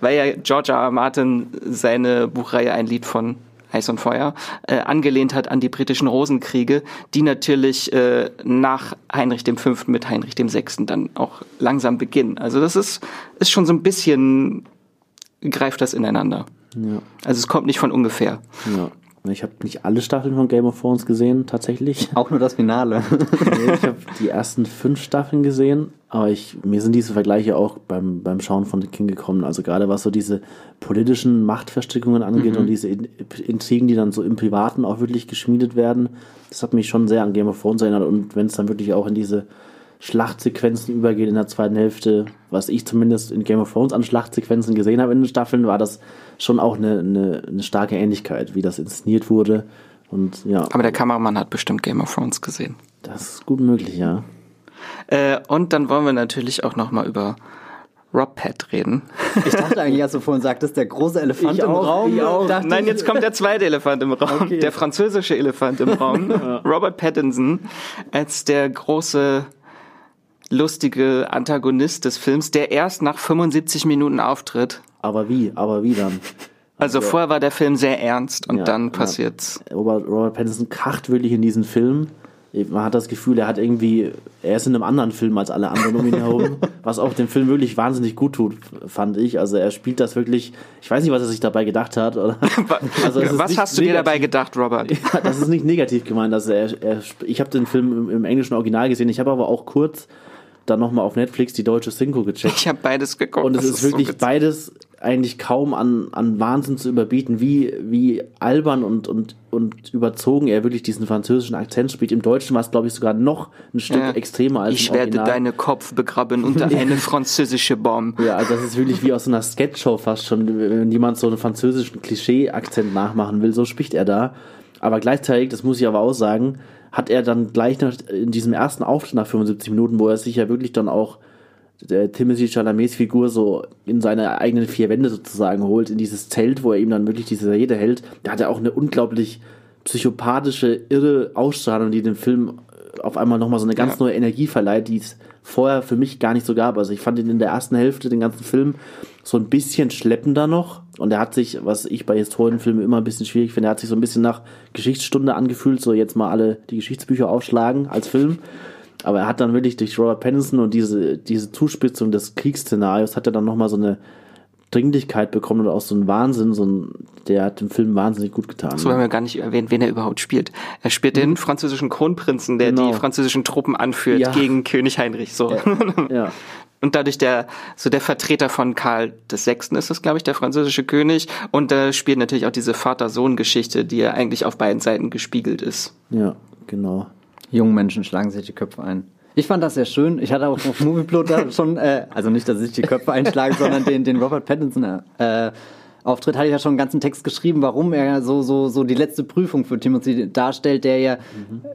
weil ja George R. R. Martin seine Buchreihe ein Lied von Eis und Feuer äh, angelehnt hat an die britischen Rosenkriege, die natürlich äh, nach Heinrich V. mit Heinrich VI. dann auch langsam beginnen. Also das ist, ist schon so ein bisschen, greift das ineinander. Ja. Also es kommt nicht von ungefähr. Ja. Ich habe nicht alle Staffeln von Game of Thrones gesehen, tatsächlich. Auch nur das Finale. nee, ich habe die ersten fünf Staffeln gesehen, aber ich, mir sind diese Vergleiche auch beim, beim Schauen von The King gekommen. Also gerade was so diese politischen Machtverstrickungen angeht mhm. und diese Intrigen, die dann so im Privaten auch wirklich geschmiedet werden, das hat mich schon sehr an Game of Thrones erinnert. Und wenn es dann wirklich auch in diese Schlachtsequenzen übergeht in der zweiten Hälfte, was ich zumindest in Game of Thrones an Schlachtsequenzen gesehen habe in den Staffeln, war das schon auch eine, eine, eine starke Ähnlichkeit, wie das inszeniert wurde. Und, ja. Aber der Kameramann hat bestimmt Game of Thrones gesehen. Das ist gut möglich, ja. Äh, und dann wollen wir natürlich auch nochmal über Rob Pat reden. Ich dachte eigentlich, als du vorhin sagtest, der große Elefant ich im auch, Raum. Nein, jetzt kommt der zweite Elefant im Raum. Okay. Der französische Elefant im Raum. Robert Pattinson als der große lustige Antagonist des Films, der erst nach 75 Minuten auftritt. Aber wie? Aber wie dann? Also, also vorher war der Film sehr ernst und ja, dann passiert's. Ja. Robert, Robert Pattinson kracht wirklich in diesen Film. Man hat das Gefühl, er hat irgendwie, er ist in einem anderen Film als alle anderen um ihn herum, was auch dem Film wirklich wahnsinnig gut tut, fand ich. Also er spielt das wirklich, ich weiß nicht, was er sich dabei gedacht hat. Oder? Also was hast du dir dabei gedacht, Robert? Ja, das ist nicht negativ gemeint. Also er, er, ich habe den Film im, im englischen Original gesehen, ich habe aber auch kurz dann nochmal auf Netflix die deutsche Synchro gecheckt. Ich habe beides geguckt. Und es ist, ist, wirklich so beides eigentlich kaum an, an Wahnsinn zu überbieten, wie, wie albern und, und, und überzogen er wirklich diesen französischen Akzent spielt. Im Deutschen war es, glaube ich, sogar noch ein Stück ja. extremer als Ich werde deine Kopf begraben unter eine französische Bombe. Ja, also das ist wirklich wie aus einer Sketchshow fast schon, wenn jemand so einen französischen Klischee-Akzent nachmachen will, so spricht er da. Aber gleichzeitig, das muss ich aber auch sagen, hat er dann gleich nach, in diesem ersten Auftritt nach 75 Minuten, wo er sich ja wirklich dann auch der Timothy Chalamets Figur so in seine eigenen vier Wände sozusagen holt, in dieses Zelt, wo er ihm dann wirklich diese Rede hält, da hat er auch eine unglaublich psychopathische, irre Ausstrahlung, die den Film auf einmal nochmal so eine ganz Ja. neue Energie verleiht, die es vorher für mich gar nicht so gab. Also ich fand ihn in der ersten Hälfte, den ganzen Film, so ein bisschen schleppender noch. Und er hat sich, was ich bei Historienfilmen immer ein bisschen schwierig finde, er hat sich so ein bisschen nach Geschichtsstunde angefühlt, so jetzt mal alle die Geschichtsbücher aufschlagen als Film. Aber er hat dann wirklich durch Robert Pattinson und diese, diese Zuspitzung des Kriegsszenarios hat er dann nochmal so eine Dringlichkeit bekommen oder auch so einen Wahnsinn, so ein, der hat dem Film wahnsinnig gut getan. So haben wir gar nicht erwähnt, wen er überhaupt spielt. Er spielt den französischen Kronprinzen, der Genau. die französischen Truppen anführt Ja. gegen König Heinrich. So. ja. Und dadurch der, so der Vertreter von Karl VI. ist es, glaube ich, der französische König. Und da spielt natürlich auch diese Vater-Sohn-Geschichte, die ja eigentlich auf beiden Seiten gespiegelt ist. Ja, genau. Jungen Menschen schlagen sich die Köpfe ein. Ich fand das sehr schön. Ich hatte auch auf Movieplot da schon, äh, also nicht, dass ich die Köpfe einschlage, sondern den, den Robert Pattinson äh, Auftritt hatte ich ja schon einen ganzen Text geschrieben, warum er so so so die letzte Prüfung für Timothy darstellt, der ja,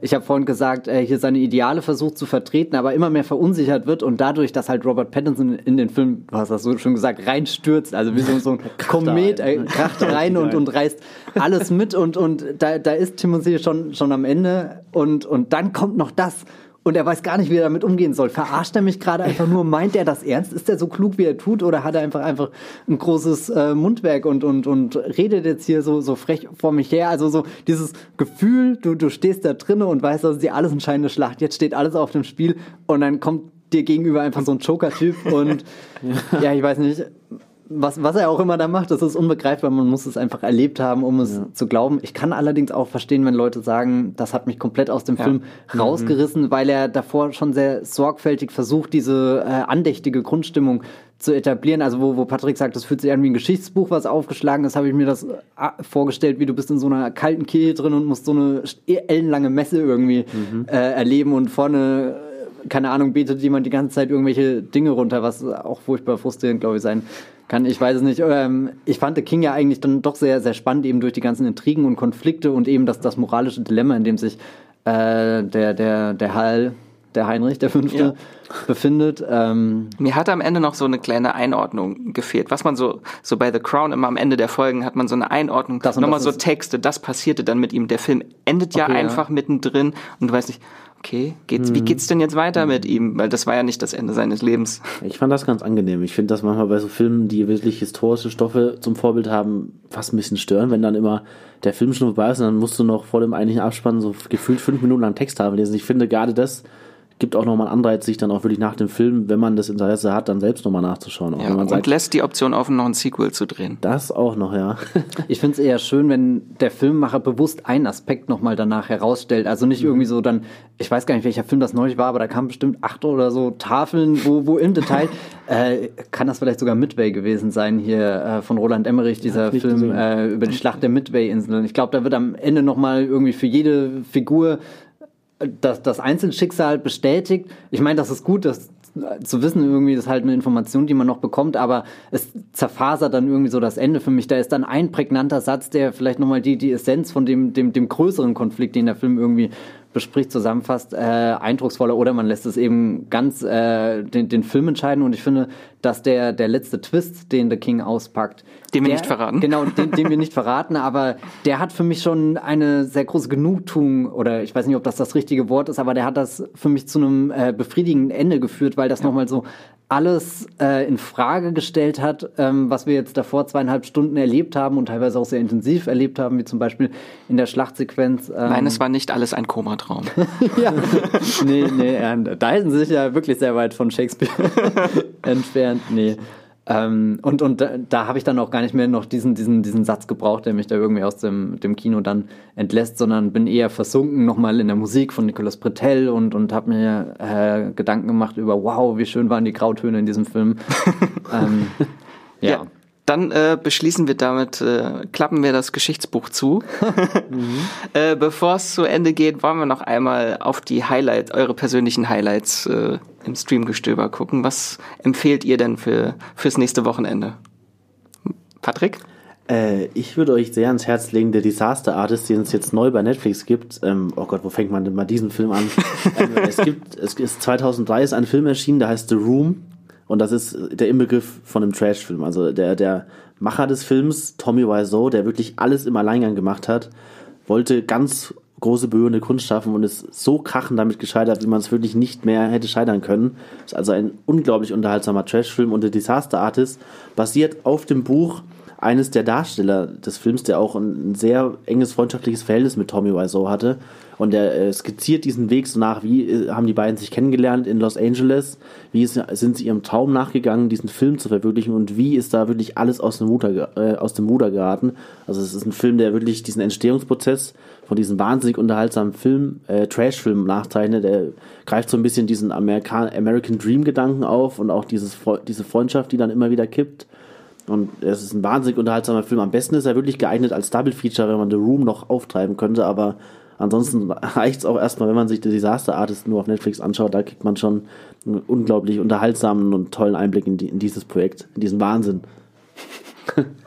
ich habe vorhin gesagt, äh, hier seine Ideale versucht zu vertreten, aber immer mehr verunsichert wird und dadurch, dass halt Robert Pattinson in den Film, du hast das so schon gesagt, reinstürzt, also wie so, so ein Komet, rein. äh, kracht rein und, und reißt alles mit und, und da, da ist Timothy schon, schon am Ende und, und dann kommt noch das. Und er weiß gar nicht, wie er damit umgehen soll. Verarscht er mich gerade einfach nur? Meint er das ernst? Ist er so klug, wie er tut? Oder hat er einfach einfach ein großes äh, Mundwerk und, und, und redet jetzt hier so, so frech vor mich her? Also so dieses Gefühl, du, du stehst da drinnen und weißt, das ist dir alles entscheidende Schlacht. Jetzt steht alles auf dem Spiel und dann kommt dir gegenüber einfach so ein Joker-Typ und ja, ich weiß nicht, was, was er auch immer da macht, das ist unbegreifbar. Man muss es einfach erlebt haben, um es zu glauben. Ich kann allerdings auch verstehen, wenn Leute sagen, das hat mich komplett aus dem Film rausgerissen, weil er davor schon sehr sorgfältig versucht, diese äh, andächtige Grundstimmung zu etablieren. Also wo, wo Patrick sagt, das fühlt sich an wie ein Geschichtsbuch, was aufgeschlagen ist, habe ich mir das äh, vorgestellt, wie du bist in so einer kalten Kirche drin und musst so eine ellenlange Messe irgendwie äh, erleben und vorne keine Ahnung, betet jemand die ganze Zeit irgendwelche Dinge runter, was auch furchtbar frustrierend, glaube ich, sein kann. Ich weiß es nicht. Ähm, ich fand The King ja eigentlich dann doch sehr, sehr spannend, eben durch die ganzen Intrigen und Konflikte und eben das, das moralische Dilemma, in dem sich äh, der, der, der Hall, der Heinrich, der Fünfte, Ja. befindet. Ähm, Mir hat am Ende noch so eine kleine Einordnung gefehlt. Was man so, so bei The Crown immer am Ende der Folgen hat man so eine Einordnung, Das nochmal das so Texte, das passierte dann mit ihm. Der Film endet ja Okay, ja. einfach mittendrin und du weißt nicht, okay, geht's, wie geht's denn jetzt weiter mit ihm? Weil das war ja nicht das Ende seines Lebens. Ich fand das ganz angenehm. Ich finde das manchmal bei so Filmen, die wirklich historische Stoffe zum Vorbild haben, fast ein bisschen stören, wenn dann immer der Film schon vorbei ist und dann musst du noch vor dem eigentlichen Abspann so gefühlt fünf Minuten lang Texttafel lesen. Ich finde gerade das gibt auch nochmal einen Anreiz, sich dann auch wirklich nach dem Film, wenn man das Interesse hat, dann selbst nochmal nachzuschauen. Auch Ja, wenn man und sagt, lässt die Option offen, noch ein Sequel zu drehen. das auch noch, ja. Ich finde es eher schön, wenn der Filmemacher bewusst einen Aspekt nochmal danach herausstellt. Also nicht irgendwie so dann, ich weiß gar nicht, welcher Film das neulich war, aber da kamen bestimmt acht oder so Tafeln, wo, wo im Detail, äh, kann das vielleicht sogar Midway gewesen sein, hier äh, von Roland Emmerich, dieser ich Film äh, über die Schlacht der Midway-Inseln. Ich glaube, da wird am Ende nochmal irgendwie für jede Figur das, das Einzelschicksal bestätigt. Ich meine, das ist gut, das zu wissen, irgendwie das ist halt eine Information, die man noch bekommt, aber es zerfasert dann irgendwie so das Ende für mich. Da ist dann ein prägnanter Satz, der vielleicht nochmal die, die Essenz von dem, dem, dem größeren Konflikt, den der Film irgendwie bespricht, zusammenfasst, äh, eindrucksvoller oder man lässt es eben ganz äh, den, den Film entscheiden und ich finde, dass der, der letzte Twist, den The King auspackt, Den wir der, nicht verraten. Genau, den, den wir nicht verraten, aber der hat für mich schon eine sehr große Genugtuung oder ich weiß nicht, ob das das richtige Wort ist, aber der hat das für mich zu einem äh, befriedigenden Ende geführt, weil das ja. nochmal so alles äh, in Frage gestellt hat, ähm, was wir jetzt davor zweieinhalb Stunden erlebt haben und teilweise auch sehr intensiv erlebt haben, wie zum Beispiel in der Schlachtsequenz. Ähm, Nein, es war nicht alles ein Komatraum. ja, nee, nee, da halten sie sich ja wirklich sehr weit von Shakespeare entfernt. Nee. Ähm, und und da, da habe ich dann auch gar nicht mehr noch diesen, diesen, diesen Satz gebraucht, der mich da irgendwie aus dem, dem Kino dann entlässt, sondern bin eher versunken nochmal in der Musik von Nicolas Bretel und, und habe mir äh, Gedanken gemacht über, wow, wie schön waren die Grautöne in diesem Film. ähm, ja. ja. Dann äh, beschließen wir damit, äh, klappen wir das Geschichtsbuch zu. mhm. äh, Bevor es zu Ende geht, wollen wir noch einmal auf die Highlights, eure persönlichen Highlights äh, im Streamgestöber gucken. Was empfehlt ihr denn für fürs nächste Wochenende? Patrick? Äh, ich würde euch sehr ans Herz legen, der Disaster Artist, den es jetzt neu bei Netflix gibt. Ähm, oh Gott, wo fängt man denn mal diesen Film an? ähm, es gibt, es ist 2003 ist ein Film erschienen, der heißt The Room. Und das ist der Inbegriff von einem Trash-Film. Also der, der Macher des Films, Tommy Wiseau, der wirklich alles im Alleingang gemacht hat, wollte ganz große berührende Kunst schaffen und ist so krachend damit gescheitert, wie man es wirklich nicht mehr hätte scheitern können. Ist also ein unglaublich unterhaltsamer Trashfilm und The Disaster Artist basiert auf dem Buch eines der Darsteller des Films, der auch ein sehr enges freundschaftliches Verhältnis mit Tommy Wiseau hatte. Und er äh, skizziert diesen Weg so nach, wie äh, haben die beiden sich kennengelernt in Los Angeles, wie ist, sind sie ihrem Traum nachgegangen, diesen Film zu verwirklichen und wie ist da wirklich alles aus dem, Ruder, äh, aus dem Ruder geraten. Also es ist ein Film, der wirklich diesen Entstehungsprozess von diesem wahnsinnig unterhaltsamen Film, äh, Trash-Film nachzeichnet. Der greift so ein bisschen diesen American, American Dream-Gedanken auf und auch dieses, diese Freundschaft, die dann immer wieder kippt. Und es ist ein wahnsinnig unterhaltsamer Film. Am besten ist er wirklich geeignet als Double Feature, wenn man The Room noch auftreiben könnte, aber ansonsten reicht es auch erstmal, wenn man sich The Disaster Artist nur auf Netflix anschaut, da kriegt man schon einen unglaublich unterhaltsamen und tollen Einblick in, die, in dieses Projekt, in diesen Wahnsinn.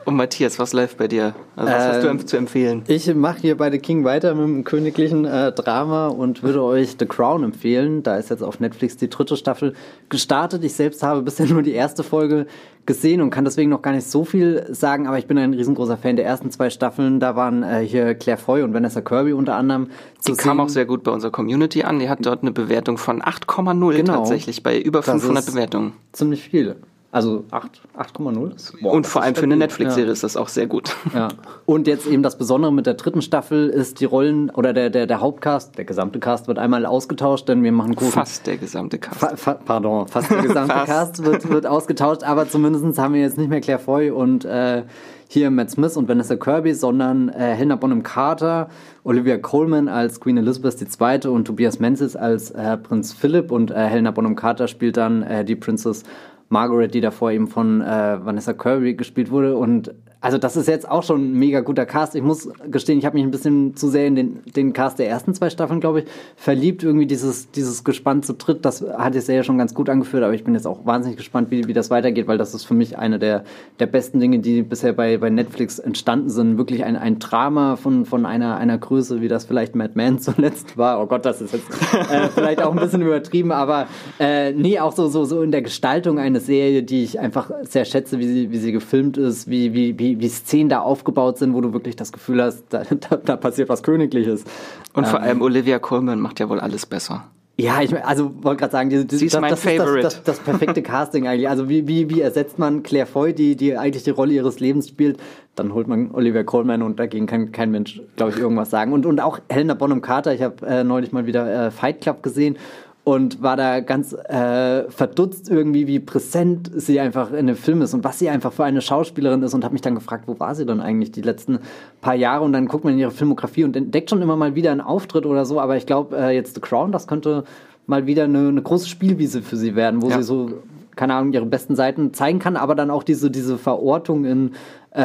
Und Matthias, was läuft bei dir? Also was ähm, hast du zu empfehlen? Ich mache hier bei The King weiter mit dem königlichen äh, Drama und würde euch The Crown empfehlen. Da ist jetzt auf Netflix die dritte Staffel gestartet. Ich selbst habe bisher nur die erste Folge gesehen und kann deswegen noch gar nicht so viel sagen, aber ich bin ein riesengroßer Fan der ersten zwei Staffeln. Da waren äh, hier Claire Foy und Vanessa Kirby unter anderem zu Die kam auch sehr gut bei unserer Community an. Die hat dort eine Bewertung von 8,0 genau. tatsächlich bei über 500 Bewertungen. Ziemlich viel. Also 8,0. Und vor allem für eine Netflix-Serie ja. ist das auch sehr gut. Ja. Und jetzt eben das Besondere mit der dritten Staffel ist die Rollen oder der, der, der Hauptcast, der gesamte Cast wird einmal ausgetauscht, denn wir machen großen. Fast der gesamte Cast. Fa, fa, pardon, fast der gesamte fast. Cast wird, wird ausgetauscht, aber zumindest haben wir jetzt nicht mehr Claire Foy und äh, hier Matt Smith und Vanessa Kirby, sondern äh, Helena Bonham Carter, Olivia Coleman als Queen Elizabeth II. und Tobias Menzies als äh, Prinz Philipp und äh, Helena Bonham Carter spielt dann äh, die Princess Margaret, die davor eben von äh, Vanessa Kirby gespielt wurde. Und also das ist jetzt auch schon ein mega guter Cast. Ich muss gestehen, ich habe mich ein bisschen zu sehr in den, den Cast der ersten zwei Staffeln, glaube ich, verliebt. Irgendwie dieses, dieses Gespann zu dritt, das hat jetzt ja schon ganz gut angeführt, aber ich bin jetzt auch wahnsinnig gespannt, wie, wie das weitergeht, weil das ist für mich eine der, der besten Dinge, die bisher bei, bei Netflix entstanden sind. Wirklich ein, ein Drama von, von einer, einer Größe, wie das vielleicht Mad Men zuletzt war. Oh Gott, das ist jetzt äh, vielleicht auch ein bisschen übertrieben, aber äh, nee, auch so, so, so in der Gestaltung eine Serie, die ich einfach sehr schätze, wie sie, wie sie gefilmt ist, wie, wie, wie wie, Szenen da aufgebaut sind, wo du wirklich das Gefühl hast, da, da, da passiert was Königliches. Und ähm, vor allem Olivia Colman macht ja wohl alles besser. Ja, ich also wollte gerade sagen, die, die, Sie ist das, mein das Favorite. Ist das, das, das, perfekte Casting eigentlich. Also wie, wie, wie ersetzt man Claire Foy, die, die eigentlich die Rolle ihres Lebens spielt, dann holt man Olivia Colman und dagegen kann kein Mensch, glaube ich, irgendwas sagen. Und, und auch Helena Bonham Carter, ich habe äh, neulich mal wieder äh, Fight Club gesehen und war da ganz äh, verdutzt irgendwie, wie präsent sie einfach in dem Film ist und was sie einfach für eine Schauspielerin ist und habe mich dann gefragt, wo war sie dann eigentlich die letzten paar Jahre und dann guckt man in ihre Filmografie und entdeckt schon immer mal wieder einen Auftritt oder so, aber ich glaube äh, jetzt The Crown, das könnte mal wieder eine, eine große Spielwiese für sie werden, wo ja. sie so keine Ahnung, ihre besten Seiten zeigen kann, aber dann auch diese, diese Verortung in äh,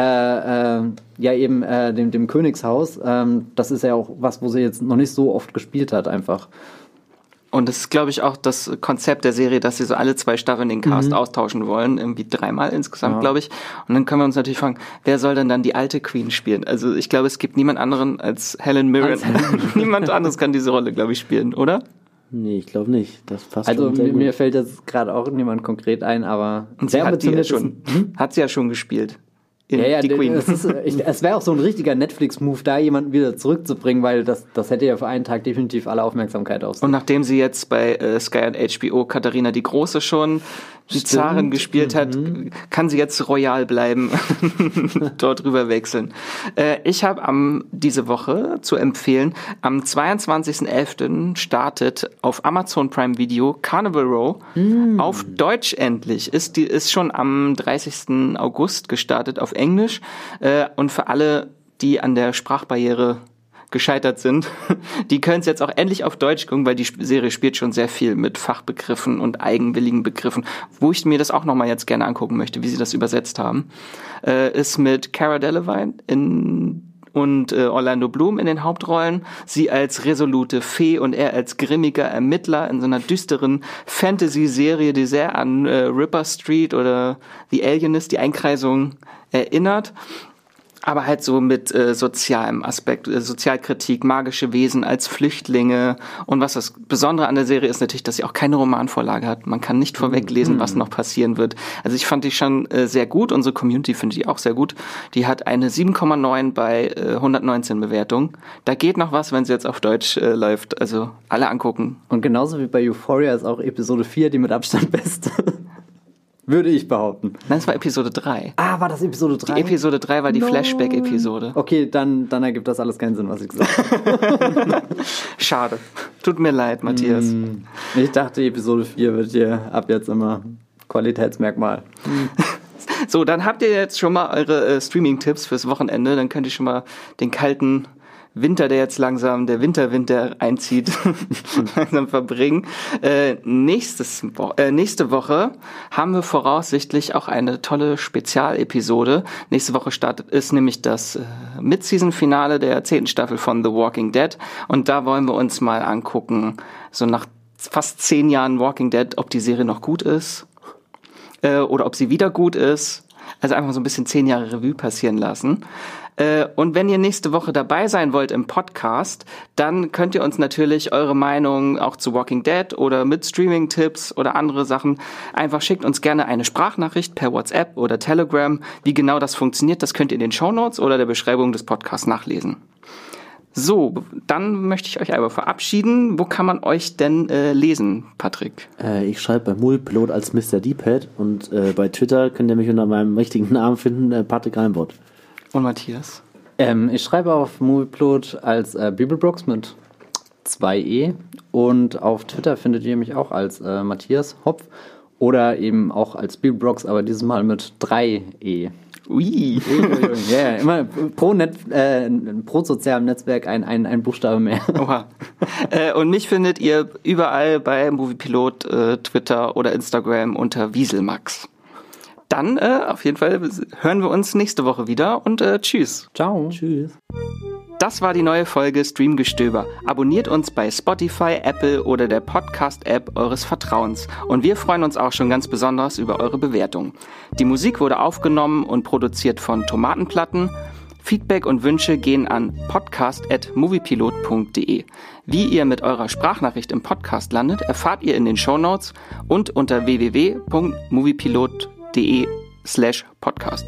äh, ja eben äh, dem, dem Königshaus, ähm, das ist ja auch was, wo sie jetzt noch nicht so oft gespielt hat, einfach. Und das ist, glaube ich, auch das Konzept der Serie, dass sie so alle zwei Staffeln den Cast mhm. austauschen wollen, irgendwie dreimal insgesamt, ja. glaube ich. Und dann können wir uns natürlich fragen, wer soll denn dann die alte Queen spielen? Also ich glaube, es gibt niemand anderen als Helen Mirren. niemand anderes kann diese Rolle, glaube ich, spielen, oder? Nee, ich glaube nicht. Das passt also mir, mir, fällt jetzt gerade auch niemand konkret ein, aber Und sie hat, die ja schon, hm? hat sie ja schon gespielt ja, ja, die Queen. Es, es wäre auch so ein richtiger Netflix-Move, da jemanden wieder zurückzubringen, weil das, das hätte ja für einen Tag definitiv alle Aufmerksamkeit aus. Und nachdem sie jetzt bei äh, Sky und HBO Katharina die Große schon Stimmt. Zarin gespielt hat, mhm. kann sie jetzt royal bleiben, dort rüber wechseln. Äh, ich habe am diese Woche zu empfehlen, am 22.11. startet auf Amazon Prime Video Carnival Row mhm. auf Deutsch endlich. Ist, die, ist schon am 30. August gestartet auf Englisch äh, und für alle, die an der Sprachbarriere gescheitert sind, die können es jetzt auch endlich auf Deutsch gucken, weil die Serie spielt schon sehr viel mit Fachbegriffen und eigenwilligen Begriffen, wo ich mir das auch nochmal jetzt gerne angucken möchte, wie sie das übersetzt haben, äh, ist mit Cara Delevingne in und äh, Orlando Bloom in den Hauptrollen. Sie als resolute Fee und er als grimmiger Ermittler in so einer düsteren Fantasy-Serie, die sehr an äh, Ripper Street oder The Alienist, die Einkreisung erinnert. Aber halt so mit äh, sozialem Aspekt, äh, Sozialkritik, magische Wesen als Flüchtlinge. Und was das Besondere an der Serie ist natürlich, dass sie auch keine Romanvorlage hat. Man kann nicht vorweglesen, was noch passieren wird. Also ich fand die schon äh, sehr gut. Unsere Community finde ich auch sehr gut. Die hat eine 7,9 bei äh, 119 Bewertungen. Da geht noch was, wenn sie jetzt auf Deutsch äh, läuft. Also alle angucken. Und genauso wie bei Euphoria ist auch Episode 4 die mit Abstand beste. Würde ich behaupten. Nein, es war Episode 3. Ah, war das Episode 3? Die Episode 3 war die No. Flashback-Episode. Okay, dann, dann ergibt das alles keinen Sinn, was ich gesagt habe. Schade. Tut mir leid, Matthias. Mm. Ich dachte, Episode 4 wird hier ab jetzt immer Qualitätsmerkmal. So, dann habt ihr jetzt schon mal eure äh, Streaming-Tipps fürs Wochenende. Dann könnt ihr schon mal den kalten Winter, der jetzt langsam, der Winterwinter einzieht, langsam verbringen. Äh, nächstes äh, nächste Woche haben wir voraussichtlich auch eine tolle Spezialepisode. Nächste Woche startet ist nämlich das äh, Mid-Season-Finale der zehnten Staffel von The Walking Dead. Und da wollen wir uns mal angucken, so nach fast zehn Jahren Walking Dead, ob die Serie noch gut ist äh, oder ob sie wieder gut ist. Also einfach so ein bisschen zehn Jahre Revue passieren lassen. Äh, und wenn ihr nächste Woche dabei sein wollt im Podcast, dann könnt ihr uns natürlich eure Meinung auch zu Walking Dead oder mit Streaming-Tipps oder andere Sachen einfach schickt uns gerne eine Sprachnachricht per WhatsApp oder Telegram. Wie genau das funktioniert, das könnt ihr in den Shownotes oder der Beschreibung des Podcasts nachlesen. So, dann möchte ich euch aber verabschieden. Wo kann man euch denn äh, lesen, Patrick? Äh, ich schreibe bei Moviepilot als Mr. D-Pad und äh, bei Twitter könnt ihr mich unter meinem richtigen Namen finden, äh, Patrick Reinbott. Und Matthias? Ähm, ich schreibe auf Movieplot als äh, Bibelbrooks mit 2e und auf Twitter findet ihr mich auch als äh, Matthias Hopf oder eben auch als Bibelbrooks, aber dieses Mal mit 3e. Ui. Ja, yeah, immer pro, Net, äh, pro sozialem Netzwerk ein, ein, ein Buchstabe mehr. Oha. äh, und mich findet ihr überall bei Moviepilot, äh, Twitter oder Instagram unter Wieselmax. Dann äh, auf jeden Fall hören wir uns nächste Woche wieder und äh, tschüss. Ciao. Tschüss. Das war die neue Folge Streamgestöber. Abonniert uns bei Spotify, Apple oder der Podcast-App eures Vertrauens. Und wir freuen uns auch schon ganz besonders über eure Bewertung. Die Musik wurde aufgenommen und produziert von Tomatenplatten. Feedback und Wünsche gehen an podcast.moviepilot.de. Wie ihr mit eurer Sprachnachricht im Podcast landet, erfahrt ihr in den Shownotes und unter www.moviepilot.de slash podcast.